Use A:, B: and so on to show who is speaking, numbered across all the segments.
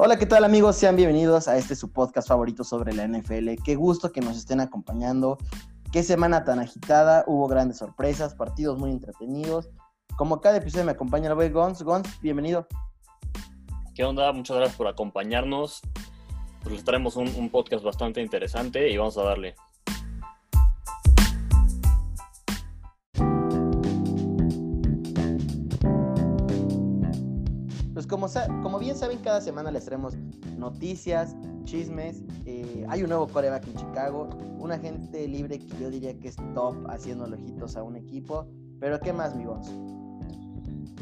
A: Hola, ¿qué tal amigos? Sean bienvenidos a este su podcast favorito sobre la NFL. Qué gusto que nos estén acompañando. Qué semana tan agitada, hubo grandes sorpresas, partidos muy entretenidos. Como cada episodio me acompaña el güey Gons. Gons, bienvenido.
B: ¿Qué onda? Muchas gracias por acompañarnos. Pues les traemos un, un podcast bastante interesante y vamos a darle.
A: Como, como bien saben, cada semana les traemos noticias, chismes. eh, hay un nuevo coreback en Chicago, un agente libre que yo diría que es top haciendo ojitos a un equipo. Pero ¿qué más, mi?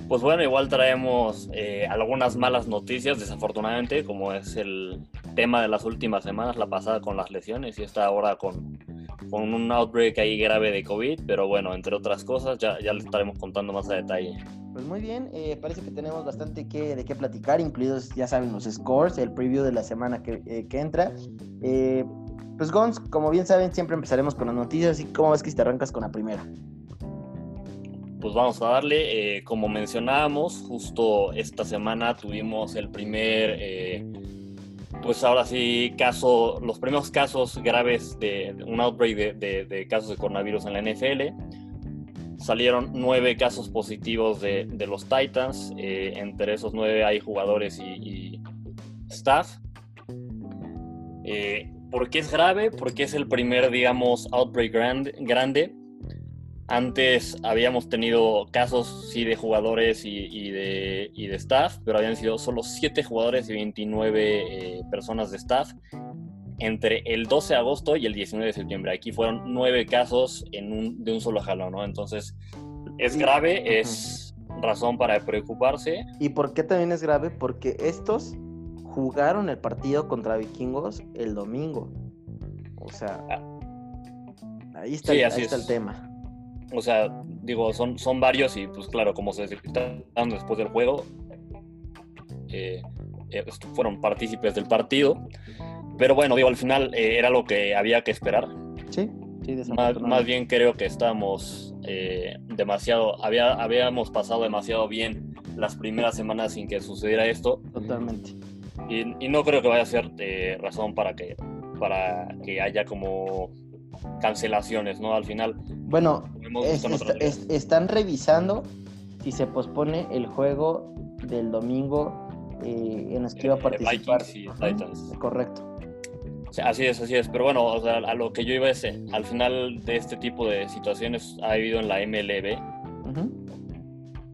B: Pues bueno, igual traemos eh, algunas malas noticias, desafortunadamente, como es el tema de las últimas semanas, la pasada con las lesiones y esta ahora con, con un outbreak ahí grave de COVID, pero bueno, entre otras cosas, ya, ya les estaremos contando más a detalle.
A: Pues muy bien, eh, parece que tenemos bastante que, de qué platicar, incluidos, ya saben, los scores, el preview de la semana que, eh, que entra. Eh, pues Gons, como bien saben, siempre empezaremos con las noticias. ¿Y cómo ves que si te arrancas con la primera?
B: Pues vamos a darle, eh, como mencionábamos, justo esta semana tuvimos el primer, pues ahora sí, caso, los primeros casos graves de, un outbreak de casos de coronavirus en la NFL. Salieron nueve casos positivos de, de los Titans, eh, entre esos nueve hay jugadores y, staff. Eh, ¿Por qué es grave? Porque es el primer, digamos, outbreak grande, antes habíamos tenido casos, sí, de jugadores y, de, y de staff, pero habían sido solo 7 jugadores y 29 eh, personas de staff entre el 12 de agosto y el 19 de septiembre. Aquí fueron 9 casos en un, de un solo jalón, ¿no? Entonces, es grave, es razón para preocuparse.
A: ¿Y por qué también es grave? Porque estos jugaron el partido contra Vikingos el domingo. O sea, ahí está,
B: Sí,
A: el-
B: así
A: ahí está
B: es.
A: el tema.
B: O sea, digo, son, son varios y pues claro, como se detectaron después del juego, eh, eh, fueron partícipes del partido. Pero bueno, digo, al final eh, era lo que había que esperar.
A: Sí, sí,
B: Más, más bien creo que estábamos eh, demasiado, había, habíamos pasado demasiado bien las primeras semanas sin que sucediera esto.
A: Totalmente.
B: Y, y no creo que vaya a ser eh, razón para que, para que haya como cancelaciones, ¿no? Al final,
A: Bueno, es- están revisando si se pospone el juego del domingo eh, en los que iba a
B: Eh,
A: participar.
B: Vikings y Titans.
A: Correcto.
B: Sí, Así es, así es. Pero bueno, o sea, a lo que yo iba es, eh, al final de este tipo de situaciones ha habido en la MLB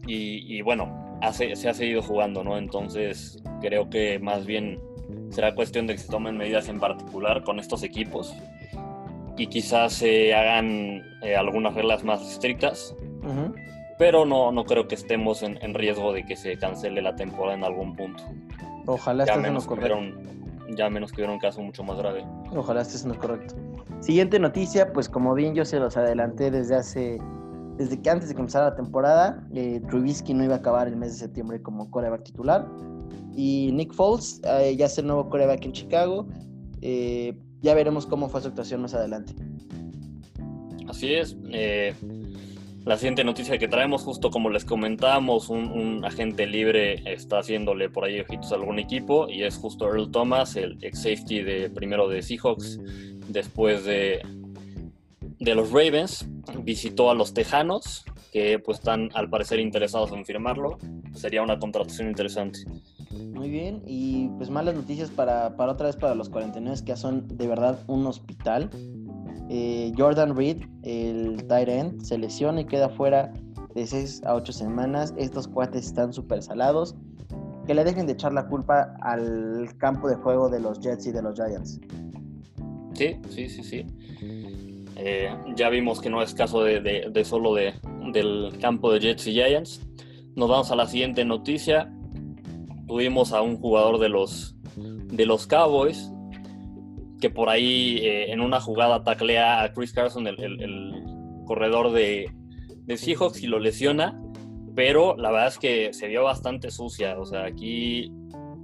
B: y, y bueno, hace- se ha seguido jugando, ¿no? Entonces creo que más bien será cuestión de que se tomen medidas en particular con estos equipos y quizás se hagan eh, algunas reglas más estrictas, pero no, no creo que estemos en, en riesgo de que se cancele la temporada en algún punto.
A: Ojalá
B: Ya
A: estés en correcto.
B: Ya menos que hubiera un caso mucho más grave.
A: Ojalá estés en lo correcto. Siguiente noticia, pues como bien yo se los adelanté desde hace, desde que antes de comenzar la temporada, eh, Trubisky no iba a acabar el mes de septiembre como coreback titular. Y Nick Foles eh, ya es el nuevo coreback en Chicago. Eh, ya veremos cómo fue su actuación más adelante.
B: Así es. eh, la siguiente noticia que traemos, justo como les comentábamos, un, agente libre está haciéndole por ahí ojitos a algún equipo y es justo Earl Thomas, el ex safety de primero de Seahawks, después de, de los Ravens, visitó a los Tejanos, que pues están al parecer interesados en firmarlo. Sería una contratación interesante.
A: Muy bien, y pues malas noticias para, para otra vez para los 49 que son de verdad un hospital. Eh, Jordan Reed, el tight end, se lesiona y queda fuera de 6 a 8 semanas. Estos cuates están súper salados. Que le dejen de echar la culpa al campo de juego de los Jets y de los Giants.
B: Sí, sí, sí, sí. Eh, ya vimos que no es caso de, solo de, del campo de Jets y Giants. Nos vamos a la siguiente noticia. Tuvimos a un jugador de los, de los Cowboys que por ahí eh, en una jugada taclea a Chris Carson, el, el- el corredor de, de Seahawks, y lo lesiona. Pero la verdad es que se vio bastante sucia. O sea, aquí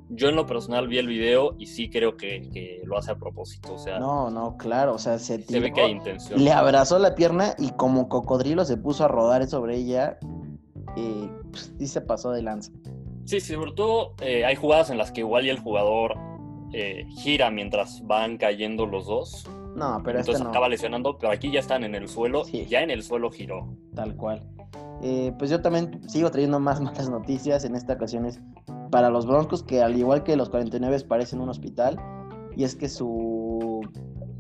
B: yo en lo personal vi el video y sí creo que, que lo hace a propósito. O sea,
A: No, no, claro, o sea, se,
B: se ve
A: tiró,
B: que hay intención.
A: le abrazó la pierna y como cocodrilo se puso a rodar sobre ella. Y pues, se pasó de lanza.
B: Sí, sobre todo eh, hay jugadas en las que igual y el jugador eh, gira mientras van cayendo los dos.
A: No, pero
B: Entonces
A: este no.
B: acaba lesionando, pero aquí ya están en el suelo,
A: Sí.
B: ya en el suelo giró.
A: Tal cual. Eh, pues yo también sigo trayendo más malas noticias. En esta ocasión es para los Broncos, que al igual que los 49 parecen un hospital. Y es que su,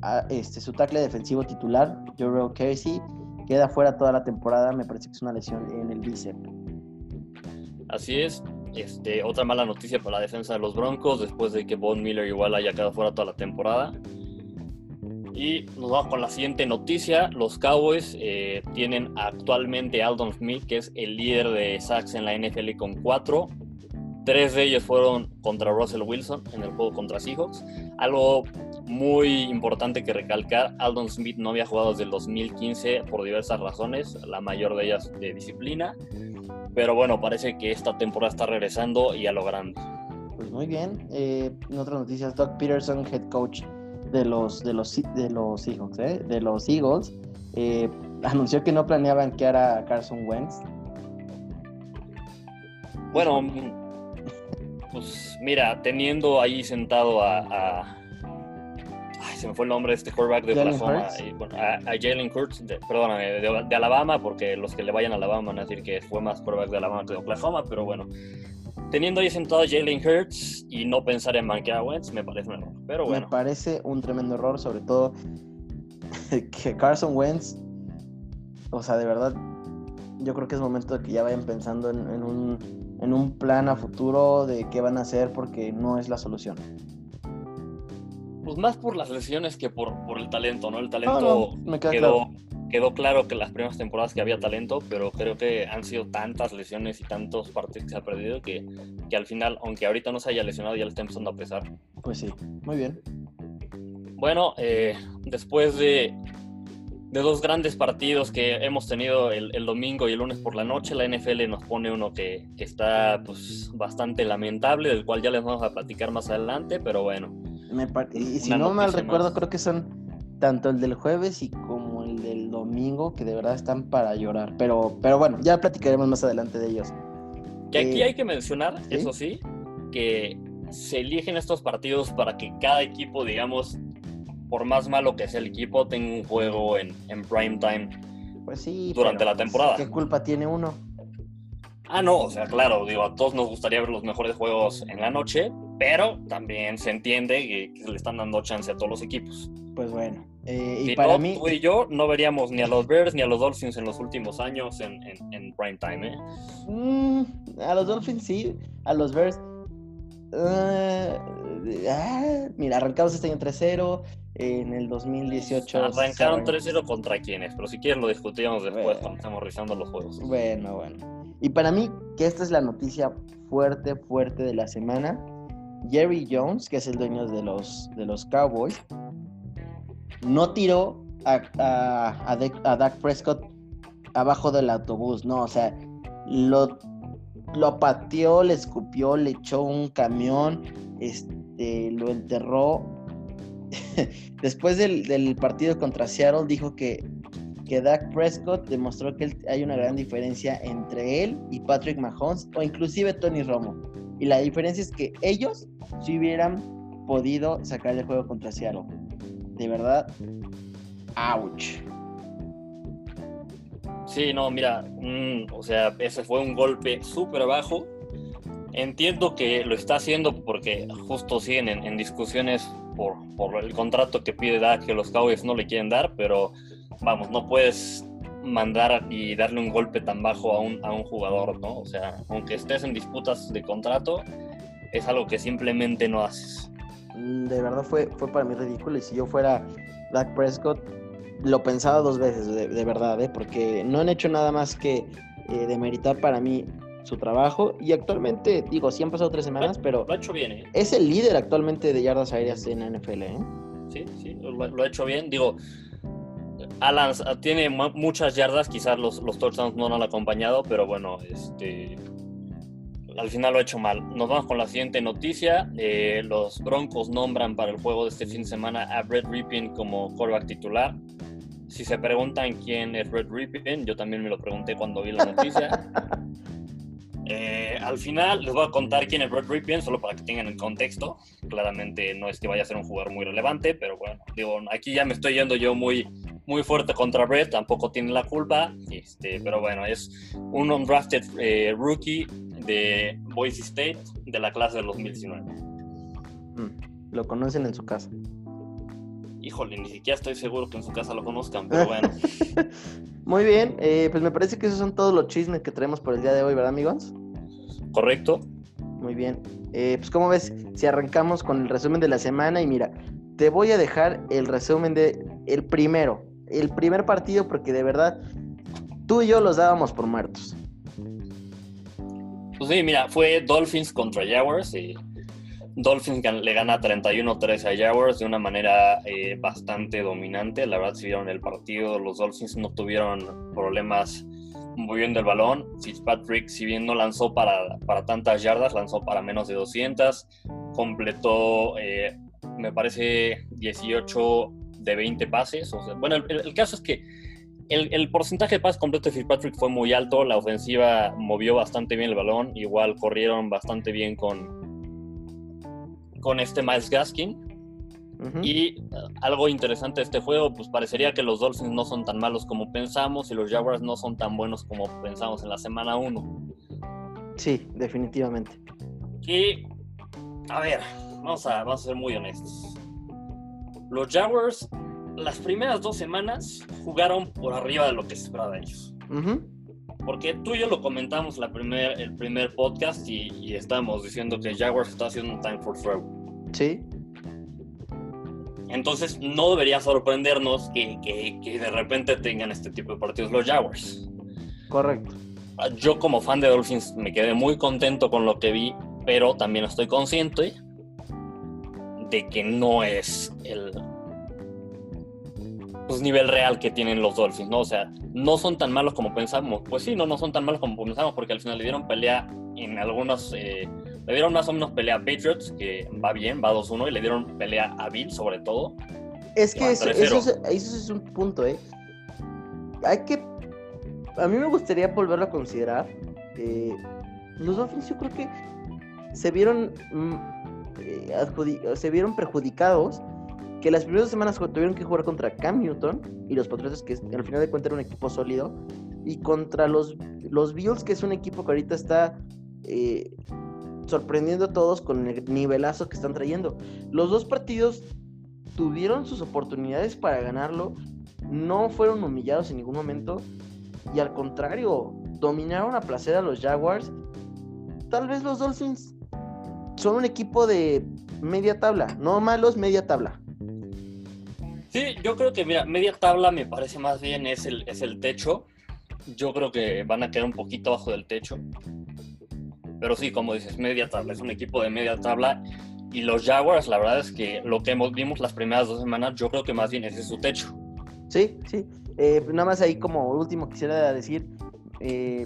A: ah, este, su tackle defensivo titular, Jorrell Casey, queda fuera toda la temporada. Me parece que es una lesión en el bíceps.
B: Así es. Este, otra mala noticia para la defensa de los Broncos después de que Von Miller igual haya quedado fuera toda la temporada. Y nos vamos con la siguiente noticia. Los Cowboys eh, tienen actualmente a Aldon Smith, que es el líder de sacks en la NFL con cuatro. Tres de ellos fueron contra Russell Wilson en el juego contra Seahawks. Algo muy importante que recalcar, Aldon Smith no había jugado desde el 2015 por diversas razones, la mayor de ellas de disciplina. Pero bueno, parece que esta temporada está regresando y a lo grande.
A: Pues muy bien. Eh, en otras noticias, Doug Peterson, head coach de los, de los, de los Seahawks, ¿eh? de los Eagles, eh, anunció que no planea banquear a Carson Wentz.
B: Bueno, pues mira, teniendo ahí sentado a, a- ay, se me fue el nombre de este quarterback de Oklahoma, bueno, a, a Jalen Hurts, de- perdóname, de, de Alabama, porque los que le vayan a Alabama van a decir que fue más quarterback de Alabama que de Oklahoma, pero bueno, teniendo ahí sentado a Jalen Hurts y no pensar en banquear a Wentz, me parece un error, pero
A: Me
B: bueno.
A: parece un tremendo error, sobre todo que Carson Wentz, o sea, de verdad, yo creo que es momento de que ya vayan pensando en, en un, en un plan a futuro de qué van a hacer porque no es la solución.
B: Pues más por las lesiones que por, por el talento, ¿no? El talento
A: No, no, me queda
B: quedó,
A: claro.
B: quedó claro que las primeras temporadas que había talento, pero creo que han sido tantas lesiones y tantos partidos que se ha perdido que, que al final, aunque ahorita no se haya lesionado, ya le está empezando a pesar.
A: Pues sí, muy bien.
B: Bueno, eh, después de, de dos grandes partidos que hemos tenido el, el domingo y el lunes por la noche, la NFL nos pone uno que, que está pues, bastante lamentable, del cual ya les vamos a platicar más adelante, pero bueno.
A: Me y si no mal recuerdo,
B: más.
A: creo que son tanto el del jueves y como el del domingo, que de verdad están para llorar. Pero, pero bueno, ya platicaremos más adelante de ellos.
B: Que aquí
A: Eh,
B: hay que mencionar,
A: ¿sí?
B: eso sí, que se eligen estos partidos para que cada equipo, digamos, por más malo que sea el equipo, tenga un juego en, en prime time.
A: Pues sí.
B: Durante
A: pero,
B: la temporada.
A: ¿Qué culpa tiene uno?
B: Ah, no, o sea, claro, digo, a todos nos gustaría ver los mejores juegos en la noche, pero también se entiende que, que le están dando chance a todos los equipos.
A: Pues bueno. eh, y
B: Si
A: para
B: no,
A: mí,
B: tú y yo no veríamos ni a los Bears ni a los Dolphins en los últimos años en, en, en prime time, ¿eh?
A: mm, a los Dolphins sí, a los Bears. eh, ah, mira, arrancamos este año 3-0. En el 2018.
B: Arrancaron
A: se
B: 3-0 contra quienes, pero si quieres lo discutíamos después
A: Bueno.
B: cuando estamos revisando los juegos.
A: Bueno, bueno. Y para mí, que esta es la noticia fuerte, fuerte de la semana. Jerry Jones, que es el dueño de los, de los Cowboys, no tiró a, a, a Dak Prescott abajo del autobús, no, o sea, lo, lo pateó, le escupió, le echó un camión, este, lo enterró. Después del, partido contra Seattle, dijo que que Dak Prescott demostró que hay una gran diferencia entre él y Patrick Mahomes o inclusive Tony Romo. Y la diferencia es que ellos si hubieran podido sacar el juego contra Seattle. De verdad, ouch.
B: Sí, no, mira, mm, o sea, ese fue un golpe súper bajo. Entiendo que lo está haciendo porque justo siguen en, en discusiones por, por el contrato que pide Dak que los Cowboys no le quieren dar, pero vamos, no puedes mandar y darle un golpe tan bajo a un, a un jugador, ¿no? O sea, aunque estés en disputas de contrato, es algo que simplemente no haces.
A: De verdad fue, fue para mí ridículo. Y si yo fuera Dak Prescott, lo pensaba dos veces, de, de verdad, ¿eh? porque no han hecho nada más que eh, demeritar para mí su trabajo. Y actualmente, digo, sí han pasado tres semanas, pero
B: Lo ha hecho bien, ¿eh?
A: es el líder actualmente de yardas aéreas en la NFL. ¿eh?
B: Sí, sí, lo, lo ha hecho bien. Digo, Alan tiene mu- muchas yardas, quizás los, los touchdowns no lo han acompañado, pero bueno, este, al final lo ha hecho mal. Nos vamos con la siguiente noticia. Eh, los Broncos nombran para el juego de este fin de semana a Brett Ripien como quarterback titular. Si se preguntan quién es Brett Ripien, yo también me lo pregunté cuando vi la noticia. Eh, al final les voy a contar quién es Brett Ripien, solo para que tengan el contexto. Claramente no es que vaya a ser un jugador muy relevante, pero bueno, digo, aquí ya me estoy yendo yo muy, muy fuerte contra Brett, tampoco tiene la culpa, este, pero bueno, es un undrafted eh, rookie de Boise State de la clase del 2019.
A: Mm, lo conocen en su casa.
B: Híjole, ni siquiera estoy seguro que en su casa lo conozcan, pero bueno.
A: Muy bien, eh, pues me parece que esos son todos los chismes que traemos por el día de hoy, ¿verdad, amigos?
B: Correcto.
A: Muy bien. Eh, pues como ves, si arrancamos con el resumen de la semana y mira, te voy a dejar el resumen de el primero, el primer partido porque de verdad tú y yo los dábamos por muertos.
B: Pues sí, mira, fue Dolphins contra Jaguars y Dolphins le gana 31-13 a Jaguars de una manera eh, bastante dominante. La verdad, si vieron el partido, los Dolphins no tuvieron problemas moviendo el balón. Fitzpatrick, si bien no lanzó para, para tantas yardas, lanzó para menos de 200. Completó, eh, me parece, 18 de 20 pases. bueno, el, caso es que el, el, porcentaje de pases completo de Fitzpatrick fue muy alto. La ofensiva movió bastante bien el balón. Igual corrieron bastante bien con, con este Miles Gaskin. Y uh, algo interesante de este juego, pues parecería que los Dolphins no son tan malos como pensamos y los Jaguars no son tan buenos como pensamos en la semana 1.
A: Sí, definitivamente.
B: Y, a ver, vamos a, vamos a ser muy honestos. Los Jaguars, las primeras dos semanas, jugaron por arriba de lo que se esperaba de ellos. Porque tú y yo lo comentamos la primer, el primer podcast y, y estábamos diciendo que Jaguars está haciendo un time for throw.
A: Sí.
B: Entonces no debería sorprendernos que, que, que, de repente tengan este tipo de partidos los Jaguars.
A: Correcto.
B: Yo como fan de Dolphins me quedé muy contento con lo que vi, pero también estoy consciente de que no es el, pues, nivel real que tienen los Dolphins, ¿no? O sea, no son tan malos como pensamos. Pues sí, no, no son tan malos como pensamos, porque al final le dieron pelea en algunos. Eh, le dieron más o menos pelea a Patriots, que va bien, va 2-1, y le dieron pelea a Bill, sobre todo.
A: Es que eso, es, un punto, ¿eh? Hay que. A mí me gustaría volverlo a considerar. Eh, los Dolphins, yo creo que se vieron. Mm, eh, se vieron perjudicados que las primeras semanas tuvieron que jugar contra Cam Newton y los Patriots, que al final de cuentas era un equipo sólido, y contra los, los Bills, que es un equipo que ahorita está eh, sorprendiendo a todos con el nivelazo que están trayendo. Los dos partidos tuvieron sus oportunidades para ganarlo, no fueron humillados en ningún momento, y al contrario, dominaron a placer a los Jaguars. Tal vez los Dolphins son un equipo de media tabla, no malos, media tabla.
B: Sí, yo creo que, mira, media tabla me parece más bien es el, es el techo. Yo creo que van a quedar un poquito abajo del techo. Pero sí, como dices, media tabla. Es un equipo de media tabla. Y los Jaguars, la verdad es que lo que vimos las primeras dos semanas, yo creo que más bien ese es su techo.
A: Sí, sí. Eh, nada más ahí como último quisiera decir, eh,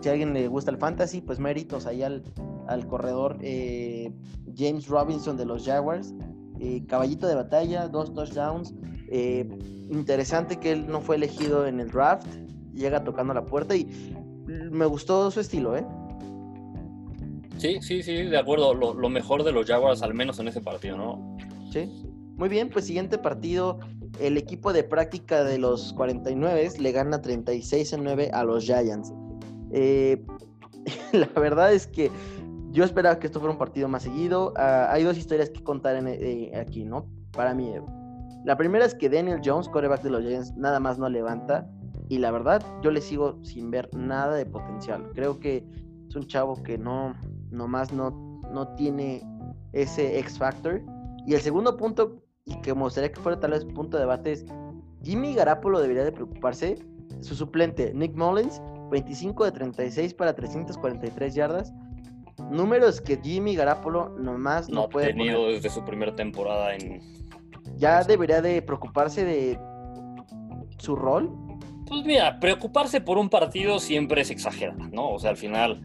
A: si a alguien le gusta el fantasy, pues méritos ahí al, al corredor eh, James Robinson de los Jaguars. Eh, caballito de batalla, dos touchdowns. Eh, interesante que él no fue elegido en el draft, llega tocando la puerta y me gustó su estilo, ¿eh?
B: Sí, sí, sí, de acuerdo. Lo, mejor de los Jaguars, al menos en ese partido, ¿no?
A: Sí. Muy bien, pues siguiente partido, el equipo de práctica de los 49 le gana 36 a 9 a los Giants. Eh, la verdad es que yo esperaba que esto fuera un partido más seguido. Ah, hay dos historias que contar en, eh, aquí, ¿no? Para mí. La primera es que Daniel Jones, coreback de los Giants, nada más no levanta. Y la verdad, yo le sigo sin ver nada de potencial. Creo que es un chavo que no, nomás no, no tiene ese X Factor. Y el segundo punto, y que me gustaría que fuera tal vez punto de debate, es Jimmy Garapolo debería de preocuparse. Su suplente, Nick Mullins, 25 de 36 para 343 yardas números que Jimmy Garapolo nomás no, puede
B: ha tenido desde su primera temporada en
A: ya debería de preocuparse de su rol.
B: Pues mira preocuparse por un partido siempre es exagerado no o sea al final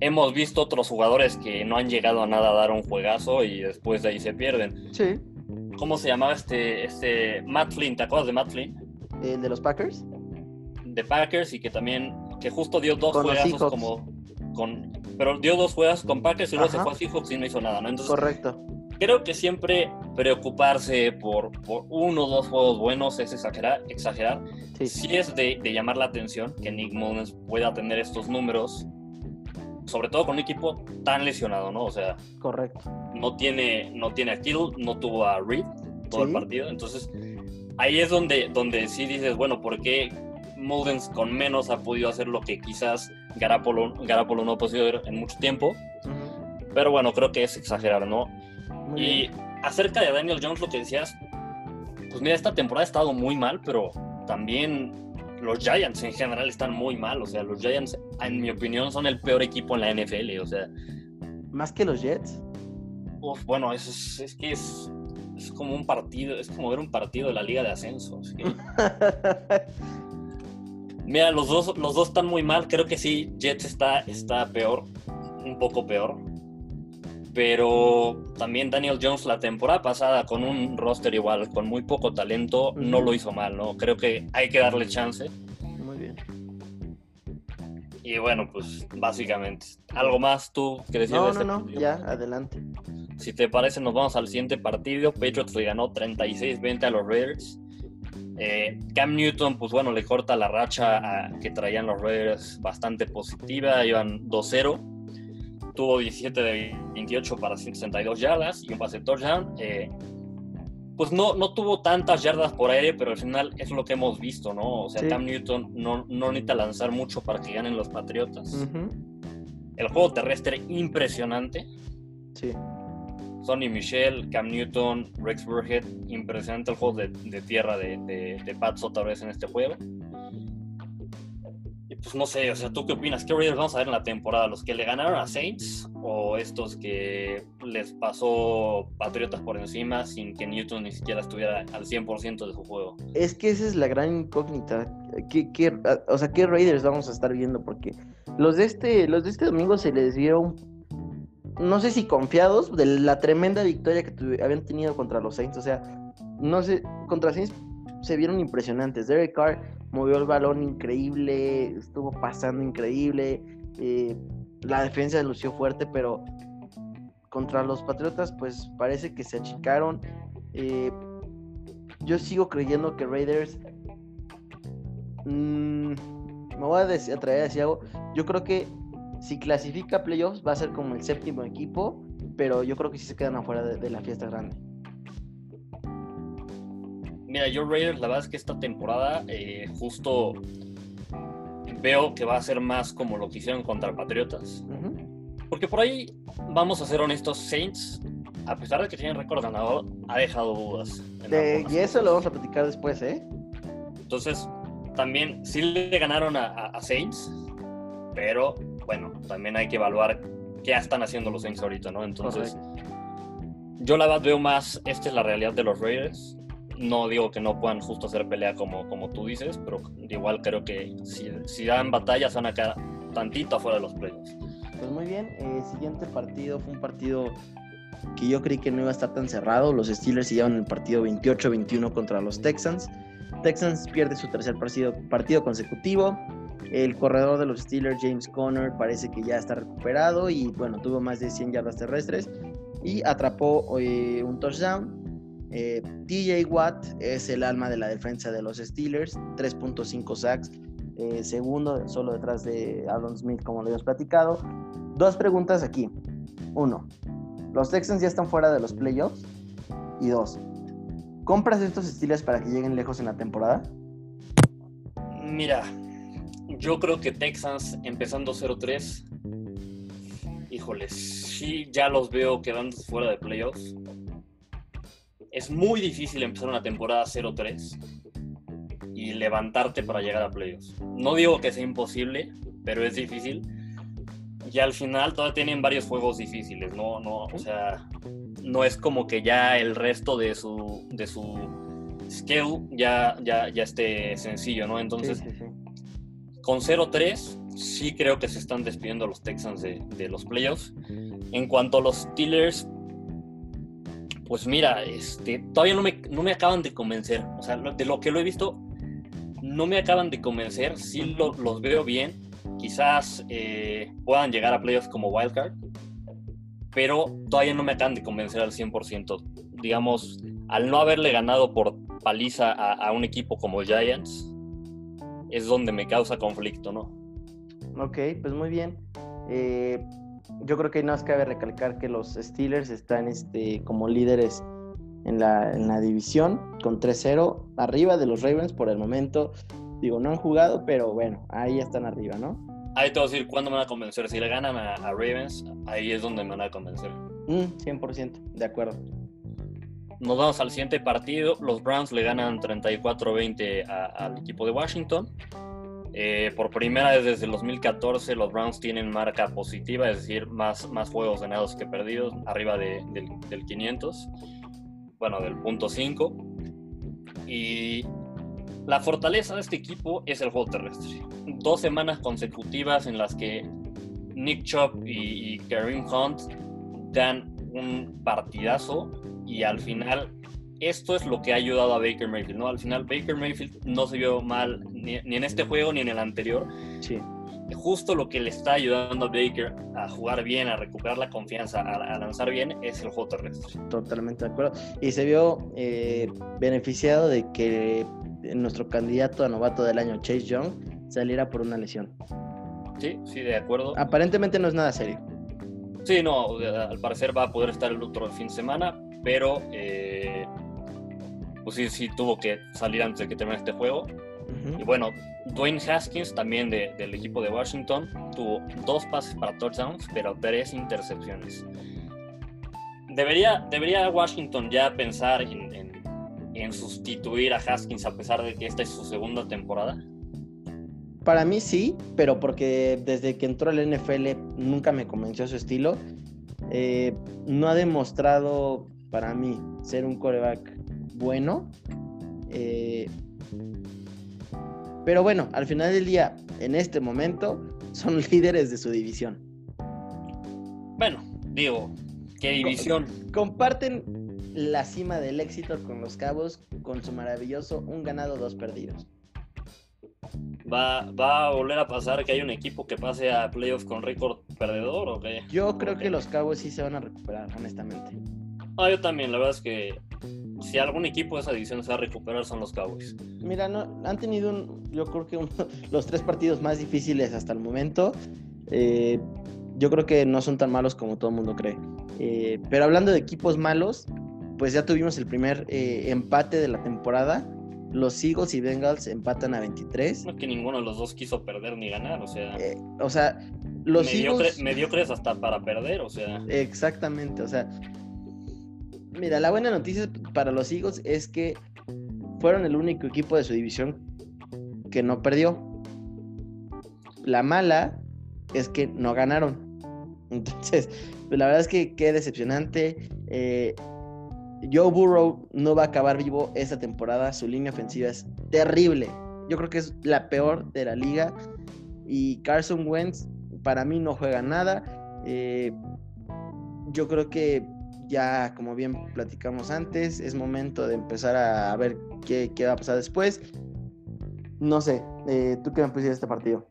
B: hemos visto otros jugadores que no han llegado a nada a dar un juegazo y después de ahí se pierden.
A: Sí.
B: Cómo se llamaba este este Matt Flynn te acuerdas de Matt Flynn
A: el de los Packers
B: de Packers y que también que justo dio dos juegazos como con. Pero dio dos juegos con Packers y luego se fue a Seahawks y no hizo nada, ¿no?
A: Entonces, Correcto.
B: Creo que siempre preocuparse por, por uno o dos juegos buenos es exagerar. exagerar. Sí. es de, de, llamar la atención que Nick Mullens pueda tener estos números, sobre todo con un equipo tan lesionado, ¿no? O sea,
A: correcto.
B: No tiene, no tiene a Kittle, no tuvo a Reed todo el partido, entonces ahí es donde, donde sí dices, bueno, ¿por qué Mullens con menos ha podido hacer lo que quizás Garapolo, Garapolo no ha podido en mucho tiempo? Pero bueno, creo que es exagerar, ¿no? y acerca de Daniel Jones, lo que decías, pues mira, esta temporada ha estado muy mal, pero también los Giants en general están muy mal. O sea, los Giants, en mi opinión, son el peor equipo en la NFL. O sea,
A: ¿más que los Jets?
B: Uf, bueno, es, es que es, es como un partido, es como ver un partido de la Liga de Ascenso. Mira, los dos, los dos están muy mal. Creo que sí, Jets está, está peor, un poco peor pero también Daniel Jones la temporada pasada con un roster igual, con muy poco talento, no lo hizo mal, ¿no? Creo que hay que darle chance.
A: Muy bien.
B: Y bueno, pues básicamente, ¿algo más tú que decir?
A: No, no, no, ya, adelante.
B: Si te parece, nos vamos al siguiente partido. Patriots le ganó 36-20 a los Raiders. Eh, Cam Newton, pues bueno, le corta la racha que traían los Raiders bastante positiva, iban 2-0 tuvo 17 de 28 para 162 yardas y un pase touchdown. Eh, pues no, no tuvo tantas yardas por aire, pero al final es lo que hemos visto, ¿no? O sea, Cam Newton no, no, necesita lanzar mucho para que ganen los Patriotas. El juego terrestre impresionante.
A: Sí.
B: Sonny Michel, Cam Newton, Rex Burhead, impresionante el juego de, de tierra de, de, de Pats otra vez en este juego pues no sé, o sea, ¿tú qué opinas? ¿Qué Raiders vamos a ver en la temporada? ¿Los que le ganaron a Saints o estos que les pasó Patriotas por encima sin que Newton ni siquiera estuviera al 100% de su juego?
A: Es que esa es la gran incógnita. ¿Qué, qué, o sea, ¿qué Raiders vamos a estar viendo? Porque los de este, los de este domingo se les dieron, no sé si confiados, de la tremenda victoria que habían tenido contra los Saints. O sea, no sé, contra Saints se vieron impresionantes. Derek Carr movió el balón increíble, estuvo pasando increíble, eh, la defensa lució fuerte, pero contra los Patriotas pues parece que se achicaron. Eh, yo sigo creyendo que Raiders... Mm, me voy a, traer a decir algo. Yo creo que si clasifica playoffs va a ser como el séptimo equipo, pero yo creo que sí se quedan afuera de la fiesta grande.
B: Mira, yo Raiders, la verdad es que esta temporada eh, justo veo que va a ser más como lo que hicieron contra Patriotas. Porque por ahí, vamos a ser honestos, Saints, a pesar de que tienen récord ganador, ha dejado dudas.
A: y eso lo vamos a platicar después, ¿eh?
B: Entonces, también sí le ganaron a, Saints, pero también hay que evaluar qué están haciendo los Saints ahorita, ¿no? Entonces, yo la verdad veo más, esta es la realidad de los Raiders no digo que no puedan justo hacer pelea como, como tú dices, pero igual creo que si, si dan batalla van a quedar tantito afuera de los playoffs.
A: Pues muy bien, el siguiente partido fue un partido que yo creí que no iba a estar tan cerrado. Los Steelers se llevan el partido 28-21 contra los Texans. Texans pierde su tercer partido, partido consecutivo. El corredor de los Steelers, James Conner, parece que ya está recuperado y bueno, tuvo más de 100 yardas terrestres y atrapó eh, un touchdown. Eh, Watt es el alma de la defensa de los Steelers, 3.5 sacks, eh, segundo solo detrás de Adam Smith, como lo habíamos platicado. Dos preguntas aquí. Uno, ¿los Texans ya están fuera de los playoffs? Y dos, ¿compras estos Steelers para que lleguen lejos en la temporada?
B: Mira, yo creo que Texans empezando 0-3, híjoles, sí, ya los veo quedando fuera de playoffs es muy difícil empezar una temporada 0-3 y levantarte para llegar a playoffs. No digo que sea imposible, pero es difícil. Y al final todavía tienen varios juegos difíciles, ¿no? no o sea, no es como que ya el resto de su, de su skill ya, ya, ya esté sencillo, ¿no? Entonces, con 0-3, sí creo que se están despidiendo los Texans de, los playoffs. En cuanto a los Steelers, pues mira, este, todavía no me, no me acaban de convencer. O sea, de lo que lo he visto, no me acaban de convencer. Sí los veo bien. quizás eh, puedan llegar a playoffs como wildcard, pero todavía no me acaban de convencer al 100%. Digamos, al no haberle ganado por paliza a, un equipo como Giants, es donde me causa conflicto, ¿no?
A: Ok, pues muy bien. Eh, yo creo que no nos cabe recalcar que los Steelers están este, como líderes en la, en la división con 3-0, arriba de los Ravens por el momento. Digo, no han jugado, pero bueno, ahí están arriba, ¿no?
B: Ahí te voy a decir cuándo me van a convencer. Si le ganan a, Ravens, ahí es donde me van a convencer.
A: 100%, mm, de acuerdo.
B: Nos vamos al siguiente partido. Los Browns le ganan 34-20 al equipo de Washington. Eh, por primera vez desde el 2014 los Browns tienen marca positiva, es decir, más, más juegos ganados que perdidos, arriba del, del 500, bueno, del punto 5. Y la fortaleza de este equipo es el juego terrestre. Dos semanas consecutivas en las que Nick Chubb y, Kareem Hunt dan un partidazo y al final esto es lo que ha ayudado a Baker Mayfield, ¿no? Al final Baker Mayfield no se vio mal ni, en este juego ni en el anterior.
A: Sí.
B: Justo lo que le está ayudando a Baker a jugar bien, a recuperar la confianza, a, lanzar bien, es el juego terrestre.
A: Totalmente de acuerdo. Y se vio eh, beneficiado de que nuestro candidato a novato del año, Chase Young, saliera por una lesión.
B: Sí, sí, de acuerdo.
A: Aparentemente no es nada serio.
B: Sí, no, al parecer va a poder estar el otro fin de semana, pero eh, pues sí, sí tuvo que salir antes de que termine este juego. Y bueno, Dwayne Haskins, también del equipo de Washington, tuvo dos pases para touchdowns, pero tres intercepciones. Debería, debería Washington ya pensar en, en sustituir a Haskins a pesar de que esta es su segunda temporada?
A: Para mí sí, pero porque desde que entró al NFL nunca me convenció su estilo. Eh, no ha demostrado para mí ser un coreback bueno. Eh, pero bueno, al final del día, en este momento, son líderes de su división.
B: Bueno, digo, ¿qué división?
A: Comparten la cima del éxito con los Cabos con su maravilloso un ganado, dos perdidos.
B: ¿Va, a volver a pasar que hay un equipo que pase a playoffs con récord perdedor o qué?
A: Yo creo que los Cabos sí se van a recuperar, honestamente.
B: Ah, yo también, la verdad es que si algún equipo de esa división se va a recuperar son los Cowboys.
A: Mira, no, han tenido un, yo creo que los tres partidos más difíciles hasta el momento. Eh, yo creo que no son tan malos como todo el mundo cree. Eh, pero hablando de equipos malos, pues ya tuvimos el primer eh, empate de la temporada. Los Eagles y Bengals empatan a 23.
B: No es que ninguno de los dos quiso perder ni ganar, o sea.
A: O sea, los
B: Eagles... Mediocres hasta para perder, o sea.
A: Exactamente, o sea. Mira, la buena noticia para los Eagles es que fueron el único equipo de su división que no perdió. La mala es que no ganaron. Entonces, pues la verdad es que qué decepcionante. Eh, Joe Burrow no va a acabar vivo esta temporada. Su línea ofensiva es terrible. Yo creo que es la peor de la liga. Y Carson Wentz, para mí, no juega nada. Eh, yo creo que ya, como bien platicamos antes, es momento de empezar a ver qué, va a pasar después. No sé, eh, ¿tú qué me pusiste este partido?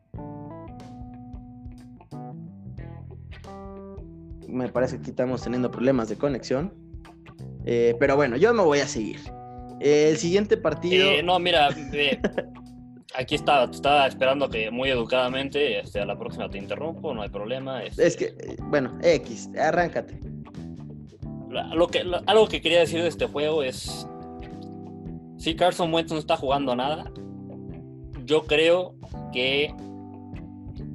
A: Me parece que estamos teniendo problemas de conexión. Eh, pero bueno, yo me voy a seguir. el siguiente partido.
B: Eh, no, mira, aquí estaba, estaba esperando que muy educadamente, este, a la próxima te interrumpo, no hay problema.
A: Este. Es que, bueno, X, arráncate.
B: Lo que, algo que quería decir de este juego es. Si Carson Wentz no está jugando nada, yo creo que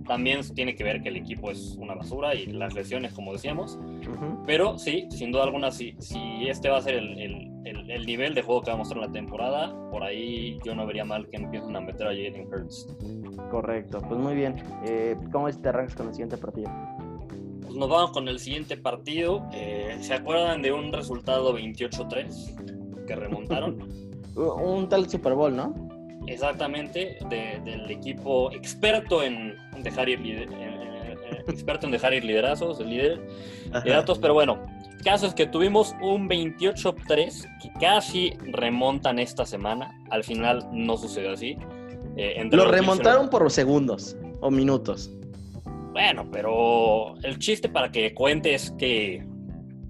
B: también tiene que ver que el equipo es una basura y las lesiones, como decíamos. Pero sí, sin duda alguna, si, si este va a ser el, el, nivel de juego que va a mostrar la temporada, por ahí yo no vería mal que empiecen a meter a Jalen Hurts.
A: Correcto, pues muy bien. Eh, ¿Cómo es que te arrancas con el siguiente partido?
B: Pues nos vamos con el siguiente partido. Eh, ¿Se acuerdan de un resultado 28-3 que remontaron?
A: un tal Super Bowl, ¿no?
B: Exactamente, del equipo experto en dejar ir experto en dejar ir liderazos, el líder de datos, pero bueno, caso es que tuvimos un 28-3 que casi remontan esta semana, al final no sucedió así.
A: Eh, Lo remontaron por segundos. o minutos.
B: Bueno, pero el chiste para que cuente es que,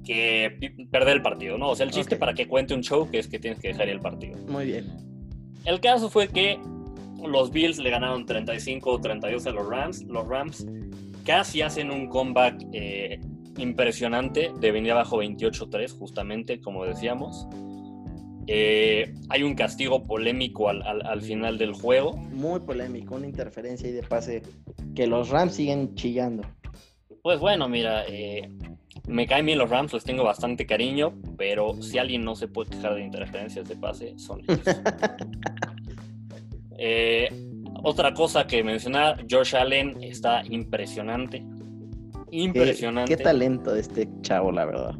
B: que perder el partido, ¿no? O sea, el chiste para que cuente un show que es que tienes que dejar el partido.
A: Muy bien.
B: El caso fue que los Bills le ganaron 35-32 a los Rams. Los Rams casi hacen un comeback eh, impresionante de venir abajo 28-3, justamente como decíamos. Eh, hay un castigo polémico al, final del juego.
A: Muy polémico, una interferencia y de pase que los Rams siguen chillando.
B: Pues bueno, mira, eh, me caen bien los Rams, les tengo bastante cariño, pero si alguien no se puede quejar de interferencias de pase, son ellos. Eh, otra cosa que mencionar, Josh Allen está impresionante. Impresionante.
A: Qué, talento de este chavo, la verdad.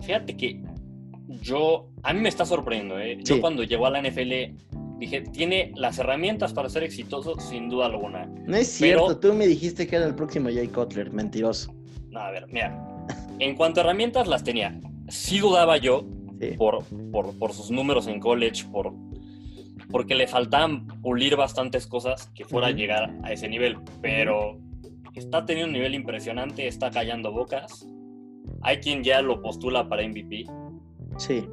B: Fíjate que yo, a mí me está sorprendiendo, ¿eh? Yo cuando llegó a la NFL dije, tiene las herramientas para ser exitoso, sin duda alguna.
A: No es cierto, tú me dijiste que era el próximo Jay Cutler, mentiroso.
B: No, a ver, mira, en cuanto a herramientas las tenía. Sí dudaba yo por, por, sus números en college, por, porque le faltaban pulir bastantes cosas que fuera a llegar a ese nivel, pero está teniendo un nivel impresionante, está callando bocas. Hay quien ya lo postula para MVP.
A: Sí.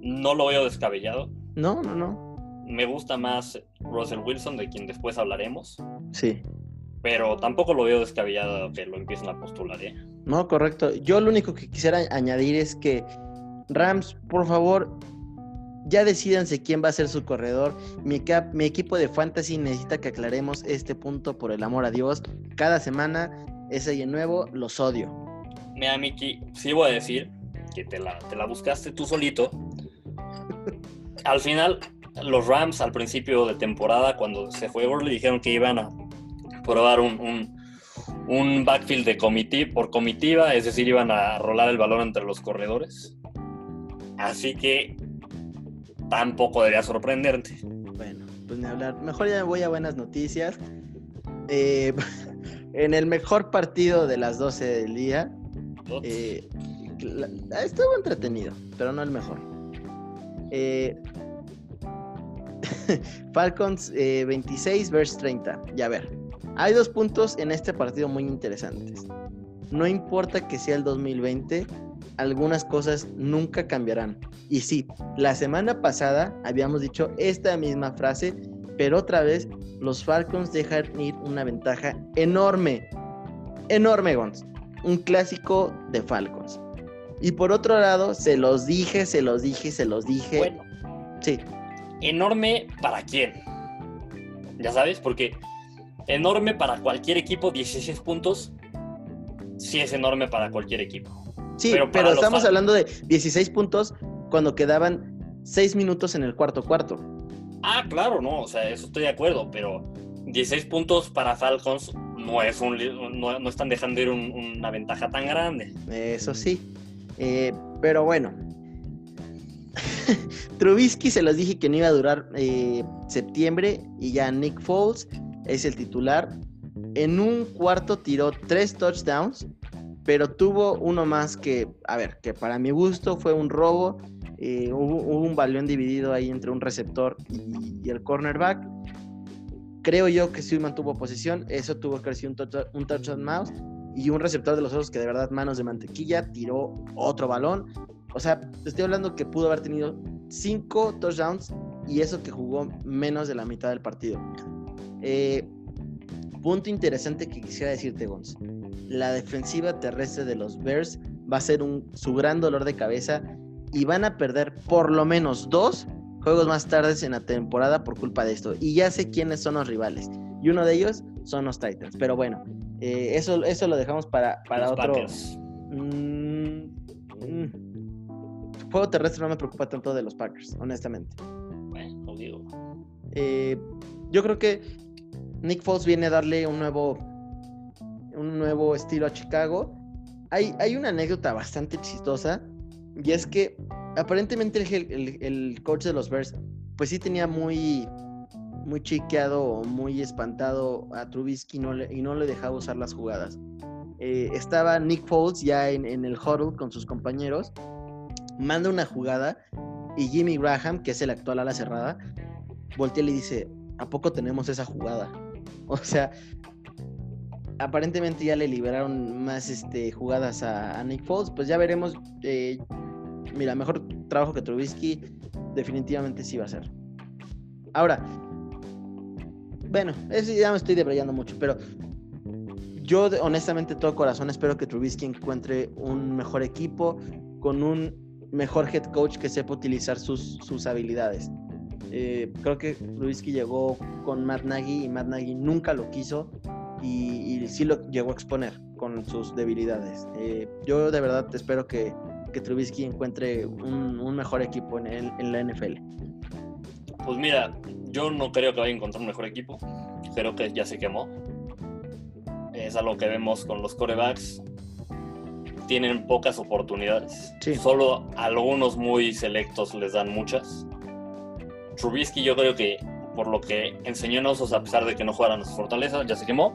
B: No lo veo descabellado.
A: No, no, no.
B: Me gusta más Russell Wilson, de quien después hablaremos.
A: Sí.
B: Pero tampoco lo veo descabellado que lo empiecen a postular, ¿eh?
A: No, correcto. Yo lo único que quisiera añadir es que Rams, por favor, ya decidanse quién va a ser su corredor. Mi, cap, mi equipo de fantasy necesita que aclaremos este punto por el amor a Dios. Cada semana es alguien nuevo, los odio.
B: Mira, Miki, sí voy a decir que te la, te la buscaste tú solito. al final, los Rams al principio de temporada, cuando se fue le dijeron que iban a probar un, un, backfield de comitiva, por comitiva, es decir, iban a rolar el balón entre los corredores. Así que tampoco debería sorprenderte.
A: Bueno, pues ni hablar. Mejor ya me voy a buenas noticias. Eh, en el mejor partido de las 12 del día. Eh, estuvo entretenido, pero no el mejor. Eh, Falcons 26 versus 30. Ya ver. Hay dos puntos en este partido muy interesantes. No importa que sea el 2020, algunas cosas nunca cambiarán. Y sí, la semana pasada habíamos dicho esta misma frase, pero otra vez los Falcons dejan ir una ventaja enorme. Enorme, Gons. Un clásico de Falcons. Y por otro lado, se los dije, se los dije, se los dije.
B: Bueno.
A: Sí.
B: ¿Enorme para quién? Ya sabes, porque enorme para cualquier equipo, 16 puntos, sí es enorme para cualquier equipo.
A: Sí, pero, estamos hablando de 16 puntos cuando quedaban 6 minutos en el cuarto cuarto.
B: Ah, claro, no, o sea, eso estoy de acuerdo, pero 16 puntos para Falcons no es un no, están dejando ir una ventaja tan grande.
A: Eso sí. Eh, pero bueno. Trubisky se los dije que no iba a durar eh, septiembre y ya Nick Foles es el titular. En un cuarto tiró tres touchdowns pero tuvo uno más que, a ver, que para mi gusto fue un robo. Eh, hubo, un balón dividido ahí entre un receptor y, el cornerback. Creo yo que sí mantuvo posición. Eso tuvo que ser un, un touchdown mouse. Y un receptor de los otros que de verdad, manos de mantequilla, tiró otro balón. O sea, estoy hablando que pudo haber tenido cinco touchdowns y eso que jugó menos de la mitad del partido. Eh, punto interesante que quisiera decirte, Gonz la defensiva terrestre de los Bears va a ser su gran dolor de cabeza y van a perder por lo menos dos juegos más tarde en la temporada por culpa de esto. Y ya sé quiénes son los rivales. Y uno de ellos son los Titans. Pero bueno, eh, eso, eso lo dejamos para, para otro. Mm, mm. Juego terrestre no me preocupa tanto de los Packers, honestamente.
B: Bueno, digo.
A: Eh, yo creo que Nick Foles viene a darle un nuevo un nuevo estilo a Chicago. Hay, hay una anécdota bastante chistosa y es que aparentemente el, coach de los Bears pues sí tenía muy muy chiqueado muy espantado a Trubisky y no le dejaba usar las jugadas. Eh, estaba Nick Foles ya en, en, el huddle con sus compañeros, manda una jugada y Jimmy Graham, que es el actual ala cerrada, voltea y le dice, ¿a poco tenemos esa jugada? O sea, aparentemente ya le liberaron más este, jugadas a, Nick Foles. Pues ya veremos. Eh, mira, mejor trabajo que Trubisky, definitivamente sí va a ser. Ahora, bueno, eso ya me estoy debrayando mucho, pero yo honestamente todo corazón espero que Trubisky encuentre un mejor equipo con un mejor head coach que sepa utilizar sus, sus habilidades. Eh, creo que Trubisky llegó con Matt Nagy y Matt Nagy nunca lo quiso y, sí lo llegó a exponer con sus debilidades. Eh, yo de verdad espero que, que Trubisky encuentre un, mejor equipo en, en la NFL.
B: Pues mira, yo no creo que vaya a encontrar un mejor equipo. Creo que ya se quemó. Es algo que vemos con los corebacks. Tienen pocas oportunidades. Solo algunos muy selectos les dan muchas. Trubisky yo creo que por lo que enseñó en Osos, a pesar de que no jugaran a su fortaleza, ya se quemó.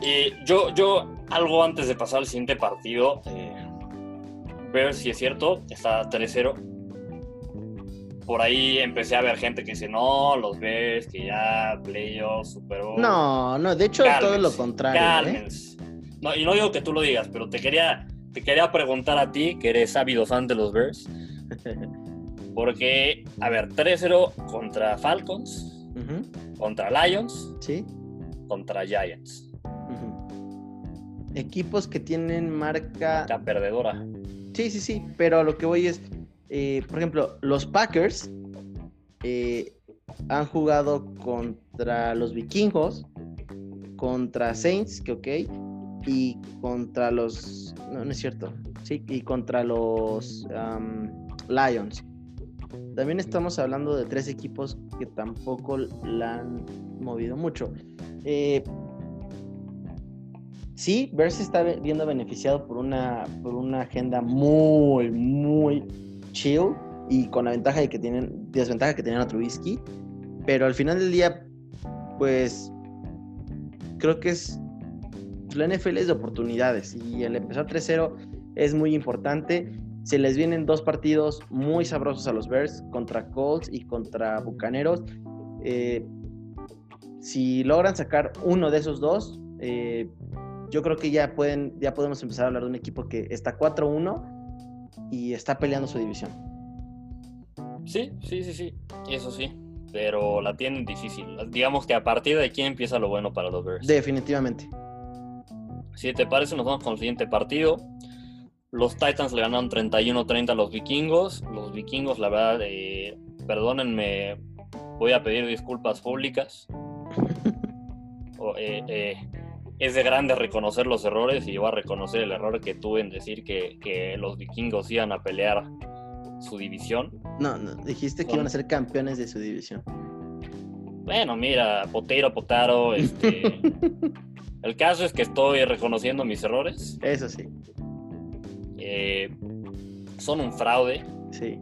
B: Y yo, yo algo antes de pasar al siguiente partido, eh, ver si es cierto, está 3-0. Por ahí empecé a ver gente que dice, no, los ves, que ya, playoffs, Super
A: No, no, de hecho todo lo contrario. ¿eh?
B: No, y no digo que tú lo digas, pero te quería, te quería preguntar a ti, que eres ávido fan de los Bears. Porque, a ver, 3-0 contra Falcons, contra Lions,
A: ¿Sí?
B: contra Giants.
A: Equipos que tienen marca...
B: Marca perdedora.
A: Sí, sí, sí, pero lo que voy es, eh, por ejemplo, los Packers eh, han jugado contra los vikingos, contra Saints, que ok, y contra los... No, no es cierto. Sí, y contra los Lions. También estamos hablando de tres equipos que tampoco la han movido mucho. Eh, sí, Bears está viendo beneficiado por una, por una agenda muy, muy chill y con la ventaja de que tienen, desventaja que tenían a Trubisky. Pero al final del día, pues creo que es la NFL es de oportunidades y el empezar 3-0 es muy importante se les vienen dos partidos muy sabrosos a los Bears contra Colts y contra Bucaneros. Eh, si logran sacar uno de esos dos, eh, yo creo que ya pueden, ya podemos empezar a hablar de un equipo que está 4-1 y está peleando su división.
B: Sí, sí, sí, sí, eso sí, pero la tienen difícil. Digamos que a partir de aquí empieza lo bueno para los Bears.
A: Definitivamente.
B: Si te parece, nos vamos con el siguiente partido. Los Titans le ganaron 31-30 a los vikingos. Los vikingos, la verdad, eh, perdónenme, voy a pedir disculpas públicas. Eh, eh, es de grande reconocer los errores y voy a reconocer el error que tuve en decir que, los vikingos iban a pelear su división.
A: No, no, dijiste que iban a ser campeones de su división.
B: Bueno, mira, potero, potaro, este... el caso es que estoy reconociendo mis errores.
A: Eso sí.
B: Eh, son un fraude.
A: Sí.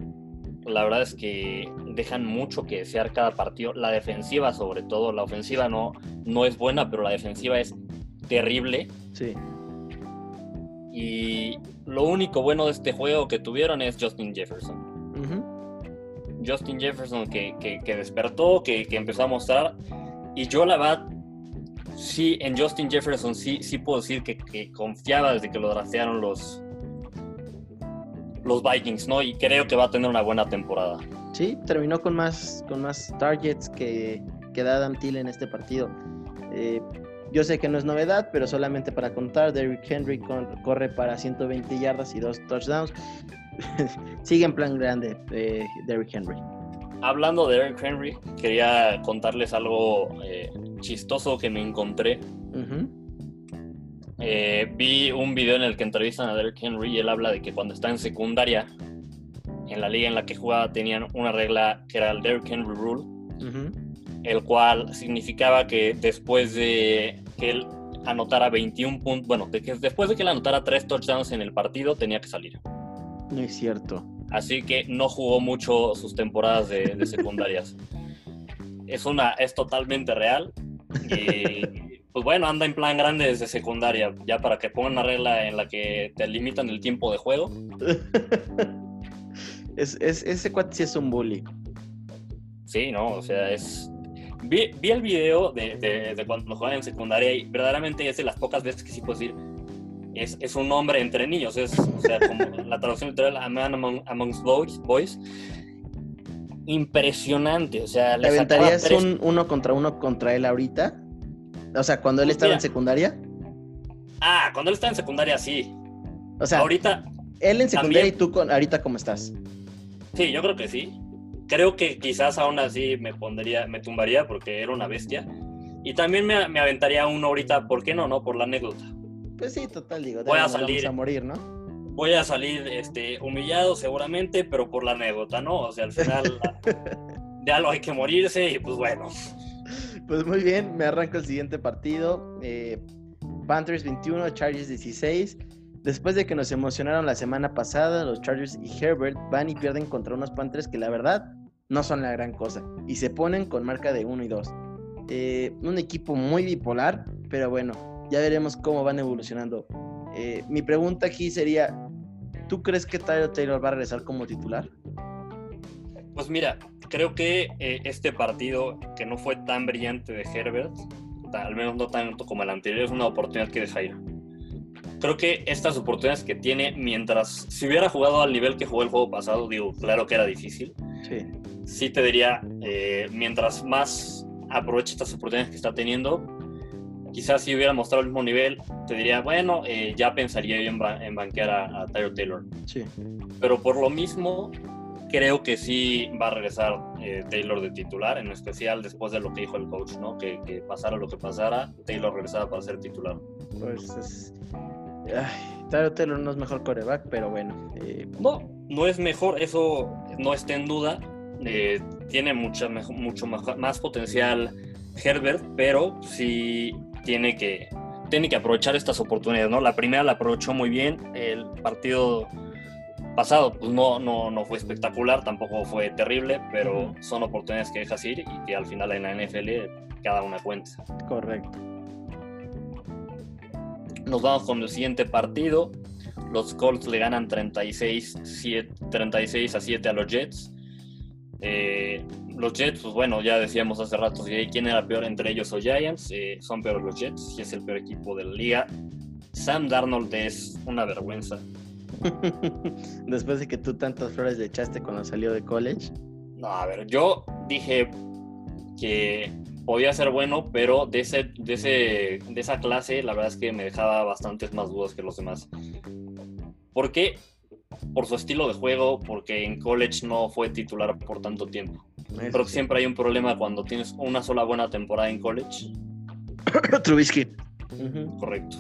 B: La verdad es que dejan mucho que desear cada partido. La defensiva, sobre todo, la ofensiva no, no es buena, pero la defensiva es terrible.
A: Sí.
B: Y lo único bueno de este juego que tuvieron es Justin Jefferson. Justin Jefferson que, despertó, que, empezó a mostrar. Y yo la verdad, sí, en Justin Jefferson sí, sí puedo decir que, que confiaba desde que lo draftearon los, los Vikings, ¿no? Y creo que va a tener una buena temporada.
A: Sí, terminó con más, con más targets que, que da Adam en este partido. Eh, yo sé que no es novedad, pero solamente para contar, Derrick Henry corre para 120 yardas y dos touchdowns. Sigue en plan grande eh, Derrick Henry.
B: Hablando de Derrick Henry, quería contarles algo eh, chistoso que me encontré. Eh, vi un video en el que entrevistan a Derrick Henry y él habla de que cuando está en secundaria, en la liga en la que jugaba, tenían una regla que era el Derrick Henry Rule, el cual significaba que después de que él anotara 21 puntos, bueno, de que después de que él anotara 3 touchdowns en el partido, tenía que salir.
A: No es cierto.
B: Así que no jugó mucho sus temporadas de, de secundarias. es, una, es totalmente real. Y pues bueno, anda en plan grande desde secundaria, ya para que pongan una regla en la que te limitan el tiempo de juego.
A: es, ese cuate sí es un bully.
B: Sí, no, o sea, es. Vi, vi el video de, de, de cuando jugaba en secundaria y verdaderamente es de las pocas veces que sí puedo decir es, es un hombre entre niños, es o sea, como la traducción literal, a man among, amongst boys, boys. Impresionante, o sea,
A: ¿Te aventarías
B: tres-
A: un uno contra uno contra él ahorita? O sea, cuando él estaba
B: mira.
A: en secundaria.
B: Ah, cuando él estaba en secundaria, sí.
A: O sea,
B: Ahorita,
A: él en secundaria
B: también.
A: y tú con, ahorita cómo estás.
B: sí, yo creo que sí. Creo que quizás aún así me pondría, me tumbaría porque era una bestia. Y también me, me aventaría uno ahorita, ¿por qué no? No, por la anécdota.
A: Pues sí, total, digo.
B: Voy a salir.
A: Vamos a morir, ¿no?
B: Voy a salir este, humillado seguramente, pero por la anécdota, ¿no? O sea, al final de algo hay que morirse y pues bueno.
A: Pues muy bien, me arranco el siguiente partido. Eh, Panthers 21, Chargers 16. Después de que nos emocionaron la semana pasada, los Chargers y Herbert van y pierden contra unos Panthers que la verdad no son la gran cosa. Y se ponen con marca de 1 y 2. Eh, un equipo muy bipolar, pero bueno, ya veremos cómo van evolucionando. Eh, mi pregunta aquí sería, ¿tú crees que Tyler Taylor va a regresar como titular?
B: Pues mira, creo que eh, este partido, que no fue tan brillante de Herbert, al menos no tanto como el anterior, es una oportunidad que deja ir. Creo que estas oportunidades que tiene, mientras si hubiera jugado al nivel que jugó el juego pasado, digo, claro que era difícil,
A: Sí.
B: sí te diría, eh, mientras más aproveche estas oportunidades que está teniendo, quizás si hubiera mostrado el mismo nivel, te diría, bueno, eh, ya pensaría yo en, en banquear a, a Tyler Taylor.
A: Sí.
B: Pero por lo mismo, creo que sí va a regresar eh, Taylor de titular, en especial después de lo que dijo el coach, ¿no? Que, que pasara lo que pasara, Taylor regresaba para ser titular.
A: Pues es. Ay, Taylor no es mejor coreback, pero bueno. eh,
B: No, no es mejor, eso no está en duda. Eh, tiene mucha, mejo- mucho más potencial Herbert, pero sí tiene que, tiene que aprovechar estas oportunidades, ¿no? La primera la aprovechó muy bien, el partido pasado pues no, no, no fue espectacular, tampoco fue terrible, pero son oportunidades que dejas ir y que al final en la NFL cada una cuenta.
A: correcto.
B: Nos vamos con el siguiente partido. Los Colts le ganan 36, 7 36 a 7 a los Jets. Eh, los Jets, pues bueno, ya decíamos hace rato quién era peor entre ellos o Giants. Eh, son peores los Jets y es el peor equipo de la liga. Sam Darnold es una vergüenza.
A: Después de que tú tantas flores le echaste cuando salió de college.
B: No, a ver, yo dije que podía ser bueno, pero de, ese, de, ese, de esa clase la verdad es que me dejaba bastantes más dudas que los demás. ¿Por qué? Por su estilo de juego, porque en college no fue titular por tanto tiempo. Creo que siempre hay un problema cuando tienes una sola buena temporada en college.
A: Trubisky. Ujú.
B: Correcto.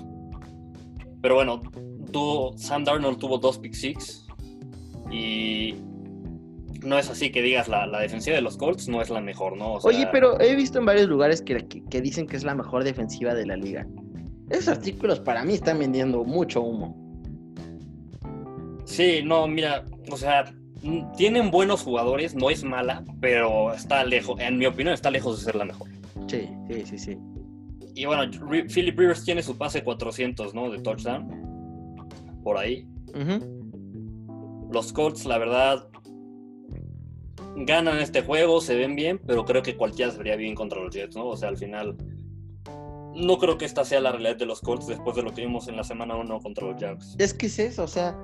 B: Pero bueno, tuvo, Sam Darnold tuvo dos pick six y no es así que digas la, la defensiva de los Colts no es la mejor, ¿no? O sea,
A: Oye, pero he visto en varios lugares que, que- que dicen que es la mejor defensiva de la liga. Esos artículos para mí están vendiendo mucho humo.
B: Sí, no, mira, o sea, tienen buenos jugadores, no es mala, pero está lejos, en mi opinión, está lejos de ser la mejor.
A: Sí, sí, sí, sí.
B: Y bueno, Philip Rivers tiene su pase 400, ¿no? De touchdown. Por ahí. Los Colts, la verdad, ganan este juego, se ven bien, pero creo que cualquiera se vería bien contra los Jets, ¿no? O sea, al final, no creo que esta sea la realidad de los Colts después de lo que vimos en la semana 1 contra los Jags.
A: Es que es eso, o sea.